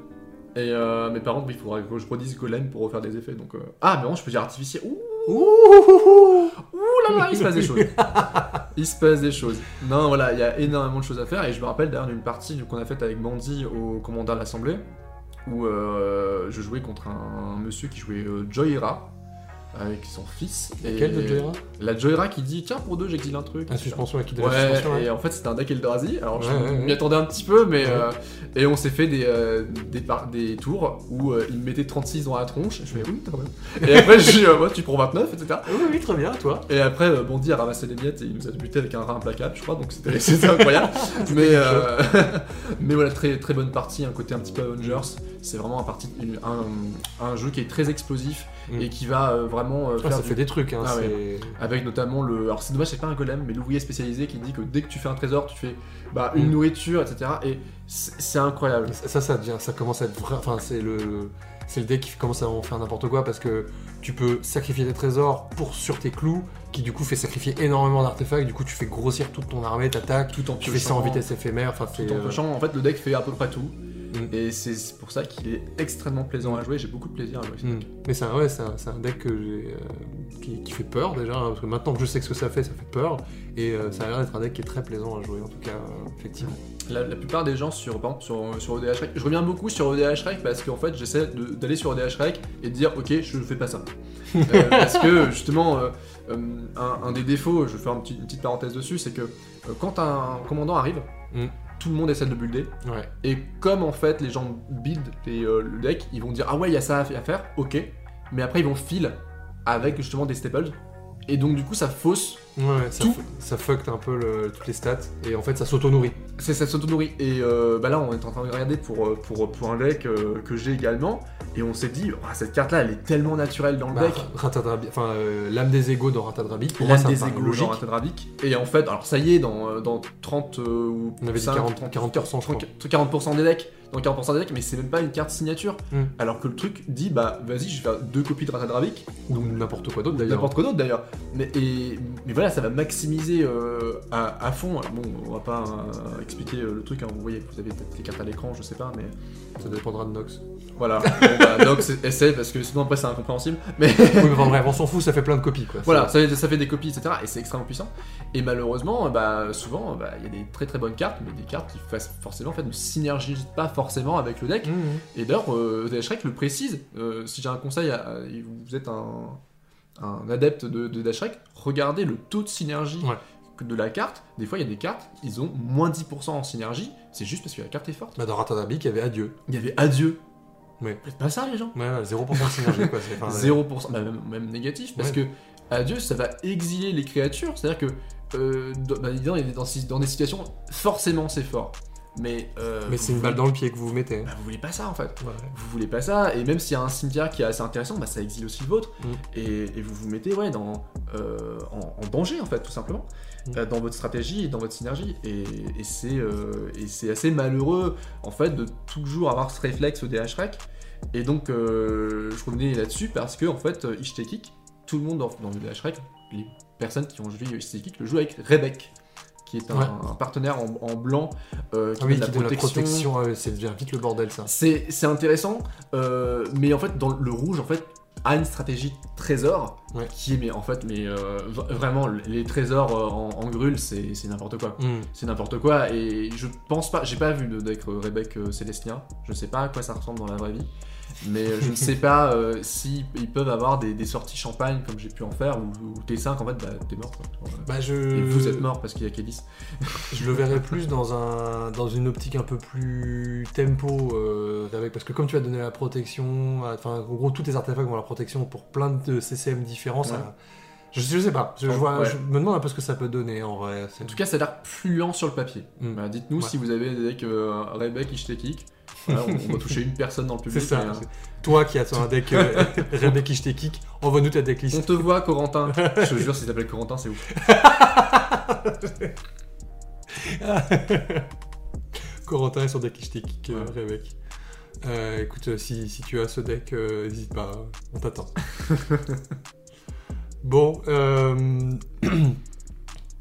Et euh, mais par contre, il faudra que je redise golem pour refaire des effets. Donc, euh, Ah, mais bon, je peux dire artificiel. Ouh, Ouh ouh là là, il se passe des choses. il se passe des choses. Non, voilà, il y a énormément de choses à faire. Et je me rappelle d'ailleurs d'une partie qu'on a faite avec Mandy au commandant de l'Assemblée, où euh, je jouais contre un, monsieur qui jouait euh, Joyra. avec son fils. Laquelle de Joyra La Joyra qui dit Tiens, pour deux, j'exile un truc. La suspension qui donne la Ouais, et en fait c'était un deck Eldrazi, alors je Ouais, m'y attendais un petit peu, mais euh, et on s'est fait des, euh, des, des tours où euh, il me mettait 36 dans la tronche, je fais oui, quand même. Et après je dis ouais, tu prends 29, etc. Oui, oui, très bien, toi. Et après Bondy a ramassé les miettes et il nous a buté avec un rat implacable, je crois, donc c'était incroyable. mais, mais voilà, très, très bonne partie, un côté un petit peu Avengers, c'est vraiment un, parti, une- un, un jeu qui est très explosif Mm. et qui va euh, vraiment euh, Ah, faire ça du- fait des trucs, hein. Ah, avec notamment le. Alors c'est dommage, c'est pas un golem, mais l'ouvrier spécialisé qui dit que dès que tu fais un trésor, tu fais bah, une Mm. nourriture, etc. Et c'est incroyable. Ça, ça devient, ça commence à être vrai. Enfin, c'est le, c'est le deck qui commence à en faire n'importe quoi parce que tu peux sacrifier des trésors pour sur tes clous, qui du coup fait sacrifier énormément d'artefacts. Du coup, tu fais grossir toute ton armée, t'attaques, Tout en tu fais ça en vitesse éphémère. Enfin. Tout en euh, piochant, en fait, le deck fait à peu près tout. Mm. Et c'est pour ça qu'il est extrêmement plaisant à jouer. J'ai beaucoup de plaisir à jouer. deck. Mais c'est un, ouais, un, deck que euh, qui, qui fait peur déjà, hein, parce que maintenant que je sais ce que ça fait, ça fait peur. Et euh, ça a l'air d'être un deck qui est très plaisant à jouer, en tout cas, euh, effectivement. La, la plupart des gens sur, par exemple, sur, sur ODH Rec, je reviens beaucoup sur ODH Rec parce qu'en fait j'essaie d'aller sur ODH Rec et de dire ok je fais pas ça. Parce que justement un, un des défauts, je vais faire une petite, une petite parenthèse dessus, c'est que quand un commandant arrive, Mm. Tout le monde essaie de builder. Ouais. Et comme en fait les gens build les, euh, le deck, ils vont dire ah ouais il y a ça à fa- à faire, ok. Mais après ils vont fill avec justement des staples. Et donc du coup ça fausse Ouais, ça, Tout. ça fucked un peu le- toutes les stats, et en fait, ça s'auto-nourrit. C'est ça s'auto-nourrit. Et euh, bah là, on est en train de regarder pour, euh, pour, pour un deck euh, que j'ai également. Et on s'est dit, Ah, cette carte-là, elle est tellement naturelle dans le Bah, deck. Ratadrabi- enfin, euh, l'âme des égaux dans Ratadrabi, pour L'âme des égaux dans Ratadravic. Et en fait, alors ça y est, dans, euh, dans 30 euh, ou On avait dit 5, 40, 40%, je crois. 40% des decks, dans 40% des decks, mais c'est même pas une carte signature. Mm. Alors que le truc dit, bah vas-y, je vais faire deux copies de Ratadravic, Ou n'importe quoi d'autre, d'ailleurs. n'importe quoi d'autre d'ailleurs. Mais, et, mais voilà, ça va maximiser euh, à, à fond. Bon, on va pas euh, expliquer euh, le truc, hein, vous voyez, vous avez peut-être les cartes à l'écran, je sais pas, mais Ça dépendra de Nox. voilà. Bon, bah, Nox, essaie parce que sinon après c'est incompréhensible. Mais oui, mais enfin bref, on s'en fout, ça fait plein de copies, quoi. voilà, ça, fait- ça fait des copies, etc. Et c'est extrêmement puissant. Et malheureusement, bah, souvent, bah, il y a des très très bonnes cartes, mais des cartes qui fassent forcément en fait, ne synergisent pas forcément avec le deck. Mhm. Et d'ailleurs, euh, Shrek le précise. si j'ai un conseil, à- à- vous êtes un, un adepte de, de Dash Shrek, regardez le taux de synergie Ouais. de la carte. Des fois, il y a des cartes, ils ont moins 10% en synergie. C'est juste parce que la carte est forte. Bah, dans Ratadrabi, il y avait Adieu. Il y avait Adieu. Faites pas ça, les gens. Ouais, ouais, 0% de synergie, quoi. c'est- enfin, 0%, bah, même, même négatif, parce Ouais. que Adieu, ça va exiler les créatures. C'est-à-dire que euh, dans, bah, dans, dans des situations, forcément, c'est fort. Mais, euh, Mais c'est une balle dans le pied que vous vous mettez. bah, vous voulez pas ça en fait. Ouais. vous voulez pas ça, et même s'il y a un cimetière qui est assez intéressant, bah, ça exile aussi le vôtre, Mm. et, et vous vous mettez ouais, dans, euh, en, en danger en fait, tout simplement, Mm. euh, dans votre stratégie et dans votre synergie, et, et c'est assez malheureux en fait de toujours avoir ce réflexe au DH Rec, et donc je revenais là-dessus parce que en fait, Ishtekik, tout le monde dans, dans le DH Rec, les personnes qui ont joué Ishtekik le jouent avec Rebek. Qui est un, Ouais. un partenaire en, en blanc euh, qui Ah oui, donne qui donne la protection, ouais, c'est vite le bordel, ça. c'est intéressant, euh, mais en fait, dans le rouge, en fait, a une stratégie trésor Ouais. qui est, mais en fait, mais euh, vraiment, les trésors en, en c'est n'importe quoi. Mhm. C'est n'importe quoi, et je pense pas, j'ai pas vu de deck Rebek euh, Célestien, je sais pas à quoi ça ressemble dans la vraie vie, mais euh, je ne sais pas euh, si ils peuvent avoir des, des sorties champagne comme j'ai pu en faire, ou, ou T5, en fait, bah, t'es mort. quoi. Bah, je... Et vous êtes mort parce qu'il y a Kélis. Je le verrais plus dans, un, dans une optique un peu plus tempo, euh, avec, parce que comme tu vas donner la protection, enfin, en gros, tous tes artefacts vont la protection pour plein de CCM différents, ça- je, je sais pas, je, je vois, Ouais. je me demande un peu ce que ça peut donner en vrai. En tout cas, ça a l'air plus lent sur le papier. Mm. Bah, Dites-nous Ouais. si vous avez des decks euh, Rebek, Ishtekik. Voilà, on, on va toucher une personne dans le public. C'est ça. mais, euh, Toi qui as un deck euh, Rebek Ishtekik, envoie-nous ta on decklist. te voit, Corentin. Je te jure, s'il s'appelle Corentin, c'est ouf. Corentin est sur deck Ishtekik, euh, Ouais. Euh, écoute, si, si tu as ce deck, euh, n'hésite pas, on t'attend. bon, euh,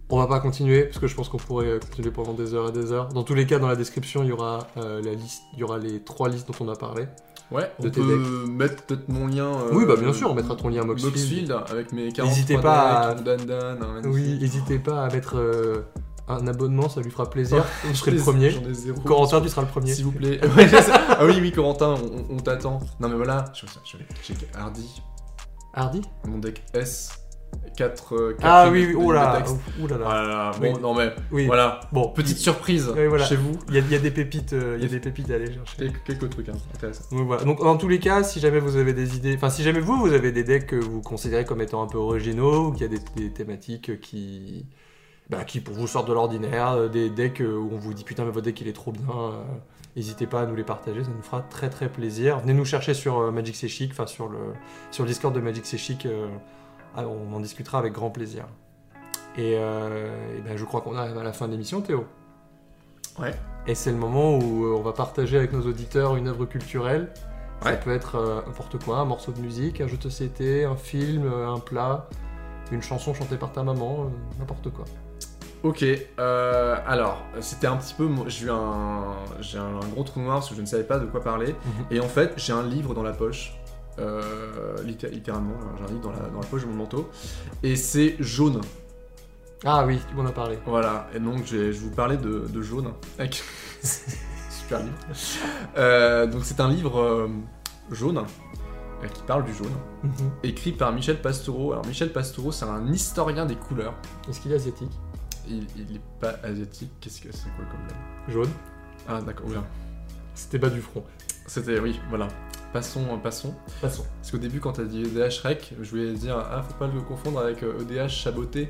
on va pas continuer parce que je pense qu'on pourrait continuer pendant des heures et des heures. Dans tous les cas, dans la description, il y aura euh, la liste, il y aura les trois listes dont on a parlé. Ouais, De on tes peut mettre peut-être mon lien. euh, Oui, bah, bien sûr, on mettra ton lien Moxfield. Moxfield avec mes 43 N'hésitez pas decks, mon Dan Dan, un Oui, n'hésitez pas à mettre euh, un abonnement, ça lui fera plaisir. Oh, je serai le premier. J'en ai zéro. Corentin, tu seras le premier. S'il vous plaît. Ah oui, oui, Corentin, on, on t'attend. Non, mais voilà, je- je- j'ai Hardy. Hardy? Mon deck S. 4. Ah oui, oui, oh là, oh là là. Voilà, bon, Oui. non mais Oui. voilà. Bon, Petite surprise Oui, voilà. chez vous. il y, a, il y a des pépites, euh, il y a des pépites à aller chercher. Quelques, quelques trucs hein, intéressants. Donc voilà. Donc dans tous les cas, si jamais vous avez des idées, enfin si jamais vous vous avez des decks que vous considérez comme étant un peu originaux ou qu'il y a des, des thématiques qui, bah, qui pour vous sortent de l'ordinaire, euh, des decks euh, où on vous dit putain mais votre deck il est trop bien, euh, n'hésitez pas à nous les partager, ça nous fera très très plaisir. Venez nous chercher sur euh, Magic C'est Chic, enfin sur le sur le Discord de Magic C'est Chic, euh, ah, on en discutera avec grand plaisir. Et, euh, et ben, je crois qu'on arrive à la fin de l'émission, Théo. Ouais. Et c'est le moment où euh, on va partager avec nos auditeurs une œuvre culturelle. Ça Ouais. peut être euh, n'importe quoi, un morceau de musique, un jeu de société, un film, un plat, une chanson chantée par ta maman, euh, n'importe quoi. Ok, euh, alors, c'était un petit peu. J'ai eu un, j'ai un, un gros trou noir parce que je ne savais pas de quoi parler. Mhm. Et en fait, j'ai un livre dans la poche. Euh, litté- littéralement, j'ai un livre dans la, dans la poche de mon manteau. Et c'est jaune. Ah oui, tu m'en as parlé. Voilà, et donc je vais, vous parler de, de jaune. Super livre. Euh, donc c'est un livre euh, jaune euh, qui parle du jaune, Mhm. écrit par Michel Pastoureau. Alors Michel Pastoureau, c'est un historien des couleurs. Est-ce qu'il est asiatique? Il, il est pas asiatique. Qu'est-ce que c'est quoi comme Jaune Ah d'accord, oula. C'était bas du front. C'était oui, voilà. Passons, euh, passons. Passons. Parce qu'au début, quand t'as dit EDH Shrek, je voulais dire ah faut pas le confondre avec euh, EDH Chaboté.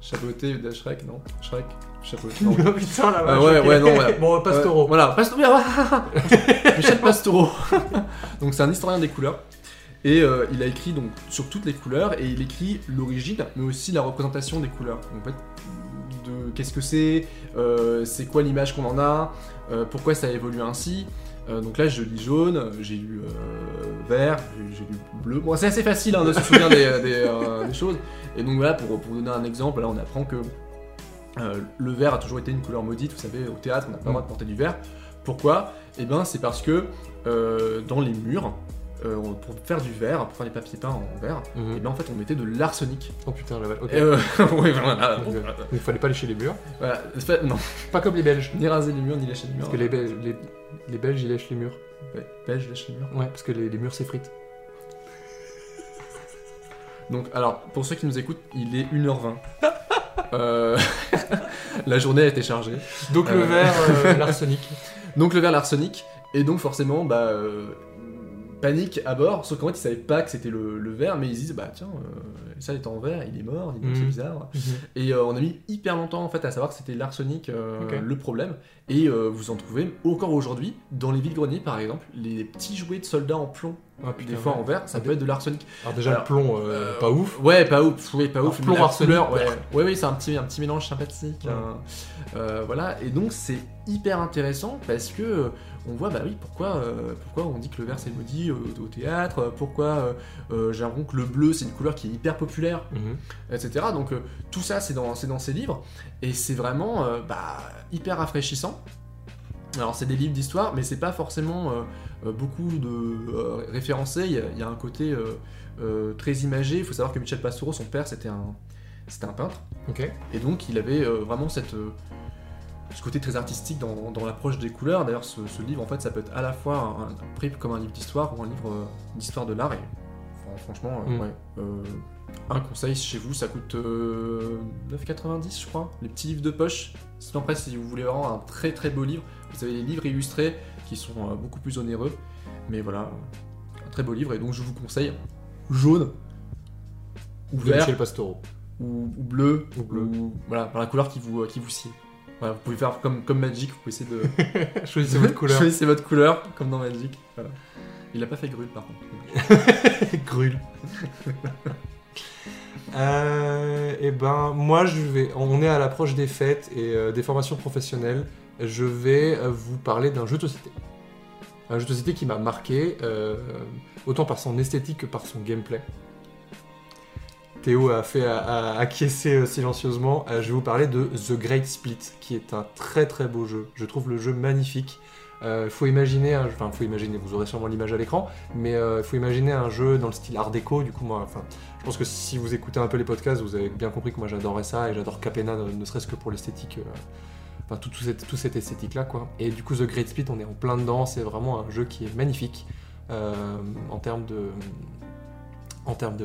Chaboté, EDH Shrek, non Shrek, Chaboté. Non. Putain la Ah vache, ouais, ouais, non, ouais. bon, Pastoro. Euh, voilà, Pastoureau. Michel Pastoureau. donc c'est un historien des couleurs. Et euh, il a écrit donc sur toutes les couleurs et il écrit l'origine, mais aussi la représentation des couleurs. Donc, en fait, de qu'est-ce que c'est, euh, c'est quoi l'image qu'on en a, euh, pourquoi ça évolue ainsi. Euh, donc là, je lis jaune, j'ai lu euh, vert, j'ai lu bleu. Bon, c'est assez facile hein, de se souvenir des, des, euh, des choses. Et donc voilà, pour, pour donner un exemple, là on apprend que le vert a toujours été une couleur maudite. Vous savez, au théâtre, on n'a pas le droit de porter du vert. Pourquoi? Eh bien, c'est parce que dans les murs, euh, pour faire du verre, pour faire des papiers peints en verre, Mhm. eh bien, en fait, on mettait de l'arsenic. Oh putain la vache. Ok. Et, euh, oui, voilà. Donc, Il fallait pas lécher les murs. Voilà, pas- non, Pas comme les Belges. ni raser les murs, ni lécher les murs. Parce que les Belges, les, les Belges ils lèchent les murs. Ouais, belge, lèche les murs. Ouais, parce que les, les murs s'effritent. Donc, alors, pour ceux qui nous écoutent, il est 1h20. Euh, la journée a été chargée. Donc le Euh. vert, euh, l'arsenic. Donc le verre l'arsenic, et donc forcément, bah, panique à bord, sauf qu'en fait ils savaient pas que c'était le, le verre, mais ils se disent, bah tiens, euh, ça est en verre, il est mort, il est Mhm. c'est bizarre. Et euh, on a mis hyper longtemps en fait à savoir que c'était l'arsenic euh, le problème, et euh, vous en trouvez encore aujourd'hui, dans les vides-greniers par exemple, les petits jouets de soldats en plomb, Ah putain. des fois en verre, ça Ah, peut être de l'arsenic. Alors déjà Alors, le plomb, euh, euh, pas ouf. Ouais, pas ouf, oui, pas Alors, ouf. plomb arsenic, couleur, ouais, ouais. ouais, oui, c'est un petit, un petit mélange sympathique. Ouais. hein. Euh, voilà, et donc c'est hyper intéressant parce que on voit, bah oui, pourquoi, euh, pourquoi on dit que le vert c'est maudit au théâtre, pourquoi j'ai l'impression que le bleu c'est une couleur qui est hyper populaire, Mhm. etc. Donc euh, tout ça c'est dans, c'est dans ces livres et c'est vraiment euh, bah, hyper rafraîchissant. Alors c'est des livres d'histoire, mais c'est pas forcément euh, beaucoup de euh, référencés. Il y, a, il y a un côté euh, euh, très imagé. Il faut savoir que Michel Pastoureau, son père, c'était un, c'était un peintre, et donc il avait euh, vraiment cette, euh, ce côté très artistique dans, dans l'approche des couleurs. D'ailleurs, ce, ce livre, en fait, ça peut être à la fois un, un- pris comme un livre d'histoire ou un livre euh, d'histoire de l'art. Et fran- franchement, euh, Mm. ouais. euh, un conseil chez vous, ça coûte euh, 9,90 je crois. Les petits livres de poche. Sinon après, si vous voulez vraiment un très très beau livre, vous avez les livres illustrés qui sont euh, beaucoup plus onéreux. Mais voilà, un très beau livre. Et donc je vous conseille jaune ou vert Michel Pastoro. ou, ou bleu, Ou bleu. voilà, par la couleur qui vous, euh, qui vous sied. Voilà, vous pouvez faire comme, comme Magic, vous pouvez essayer de Choisissez votre couleur. choisissez votre couleur, comme dans Magic. Voilà. Il a pas fait grue par contre. Grul. Euh, et ben, moi, je vais. On est à l'approche des fêtes et euh, des formations professionnelles. Je vais euh, vous parler d'un jeu de société. Un jeu de société qui m'a marqué, euh, autant par son esthétique que par son gameplay. Théo a fait acquiescer euh, silencieusement. Je vais vous parler de The Great Split, qui est un très très beau jeu. Je trouve le jeu magnifique. Euh, faut imaginer, enfin faut imaginer, vous aurez sûrement l'image à l'écran, mais il faut imaginer un jeu dans le style Art déco. Du coup, moi, enfin, je pense que si vous écoutez un peu les podcasts, vous avez bien compris que moi j'adorais ça et j'adore Capena, ne, serait-ce que pour l'esthétique, enfin tout, cette, tout cette esthétique là, quoi. Et du coup, The Great Split, on est en plein dedans. C'est vraiment un jeu qui est magnifique euh, en termes de en termes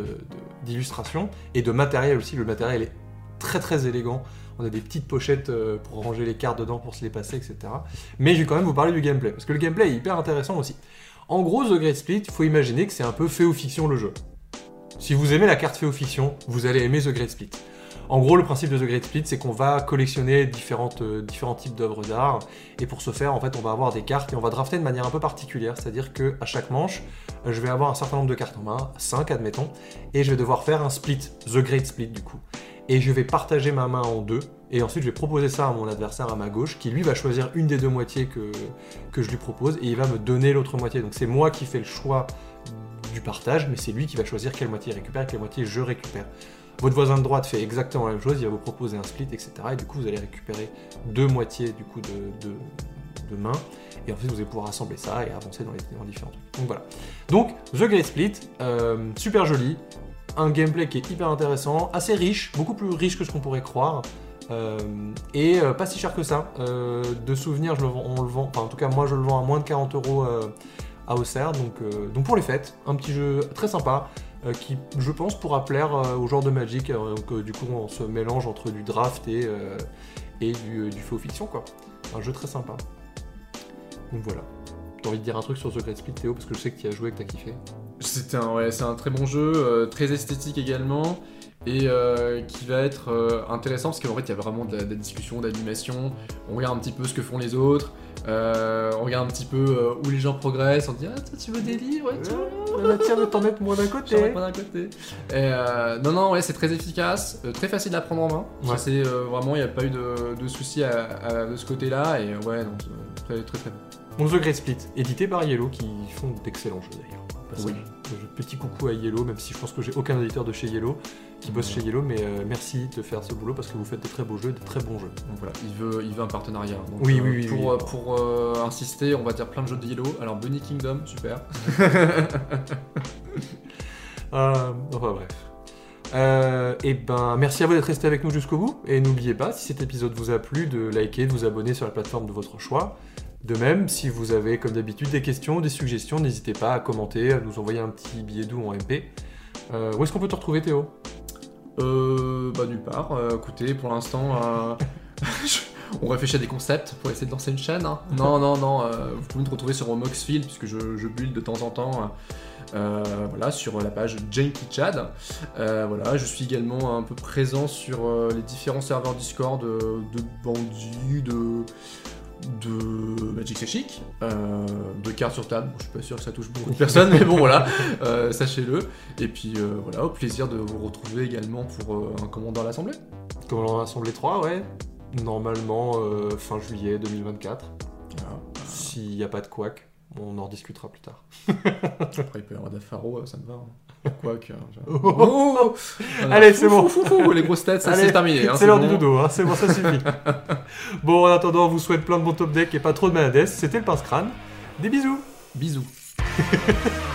d'illustration et de matériel aussi. Le matériel est très très élégant. On a des petites pochettes euh, pour ranger les cartes dedans, pour se les passer, etc. Mais je vais quand même vous parler du gameplay, parce que le gameplay est hyper intéressant aussi. En gros, The Great Split, il faut imaginer que c'est un peu fait ou fiction le jeu. Si vous aimez la carte fait ou fiction, vous allez aimer The Great Split. En gros, le principe de The Great Split, c'est qu'on va collectionner euh, différents types d'œuvres d'art, et pour ce faire, en fait, on va avoir des cartes et on va drafter de manière un peu particulière, c'est-à-dire que à chaque manche, je vais avoir un certain nombre de cartes en main, 5 admettons, et je vais devoir faire un split, The Great Split du coup. Et je vais partager ma main en deux, et ensuite je vais proposer ça à mon adversaire à ma gauche, qui lui va choisir une des deux moitiés que, que je lui propose, et il va me donner l'autre moitié. Donc c'est moi qui fais le choix du partage, mais c'est lui qui va choisir quelle moitié il récupère et quelle moitié je récupère. Votre voisin de droite fait exactement la même chose, il va vous proposer un split, etc. Et du coup, vous allez récupérer deux moitiés du coup de, main, et ensuite vous allez pouvoir assembler ça et avancer dans les dans différents trucs. Donc voilà. Donc, The Great Split, euh, super joli, un gameplay qui est hyper intéressant, assez riche, beaucoup plus riche que ce qu'on pourrait croire. euh, et euh, pas si cher que ça. De souvenirs, je le on le vend, enfin en tout cas moi je le vends à moins de 40 euros à Auxerre. Donc, donc pour les fêtes, un petit jeu très sympa qui, je pense, pourra plaire euh, au genre de Magic. euh, donc euh, du coup, on se mélange entre du draft et, euh, et du, faux fiction, quoi. Un jeu très sympa. Donc voilà. T'as envie de dire un truc sur Great Split, Théo, parce que je sais que tu as joué et que t'as kiffé. C'était un, ouais, c'est un très bon jeu, euh, très esthétique également, et euh, qui va être euh, intéressant parce qu'en fait il y a vraiment de la, de la discussion, d'animation. On regarde un petit peu ce que font les autres, euh, on regarde un petit peu où les gens progressent. On dit ah toi tu veux des livres et tout. Tiens, de t'en mettre moins d'un côté. pas d'un côté. Et, non, non, ouais, c'est très efficace, très facile à prendre en main. Ouais. c'est vraiment, il n'y a pas eu de, de soucis à- à- de ce côté-là. Et euh, ouais, c'est très, très, très bon. Donc The Great Split, édité par Yellow, qui font d'excellents jeux d'ailleurs. Passage. Oui. Petit coucou à Yellow, même si je pense que j'ai aucun éditeur de chez Yellow qui bosse chez Yellow, mais euh, merci de faire ce boulot parce que vous faites des très beaux jeux, des très bons jeux. Donc voilà, il veut, il veut un partenariat. Donc, Oui, euh, oui, oui, Pour, oui. euh, pour euh, insister, on va dire plein de jeux de Yellow. Alors Bunny Kingdom, super. Enfin bref. Et ben, merci à vous d'être resté avec nous jusqu'au bout. Et n'oubliez pas, si cet épisode vous a plu, de liker, de vous abonner sur la plateforme de votre choix. De même, si vous avez, comme d'habitude, des questions, des suggestions, n'hésitez pas à commenter, à nous envoyer un petit billet doux en MP. Euh, où est-ce qu'on peut te retrouver, Théo? Euh, bah nulle part. Euh, écoutez, pour l'instant, euh, on réfléchit à des concepts pour essayer de lancer une chaîne. hein. Non, non, non. euh, vous pouvez me retrouver sur Moxfield puisque je, je build de temps en temps. voilà, sur la page Janky Chad. Voilà, je suis également un peu présent sur les différents serveurs Discord de bandits, de de Magic Chic, euh, de cartes sur table. Je suis pas sûr que ça touche beaucoup de personnes, mais bon voilà, euh, sachez-le. Et puis euh, voilà, au plaisir de vous retrouver également pour un commandant à l'Assemblée. En a assemblé 3, ouais. Normalement, fin juillet 2024. S'il n'y a pas de couac, on en rediscutera plus tard. Après, il peut y avoir d'Afaro, euh, ça me va. hein. Quoi que. Oh. Oh Allez, c'est bon. Fou, fou, fou, les grosses têtes, ça c'est terminé. hein, c'est l'heure bon. du dodo, hein, c'est bon, ça suffit. bon, en attendant, on vous souhaite plein de bons top decks et pas trop de malades. C'était le pince crâne. Des bisous Bisous.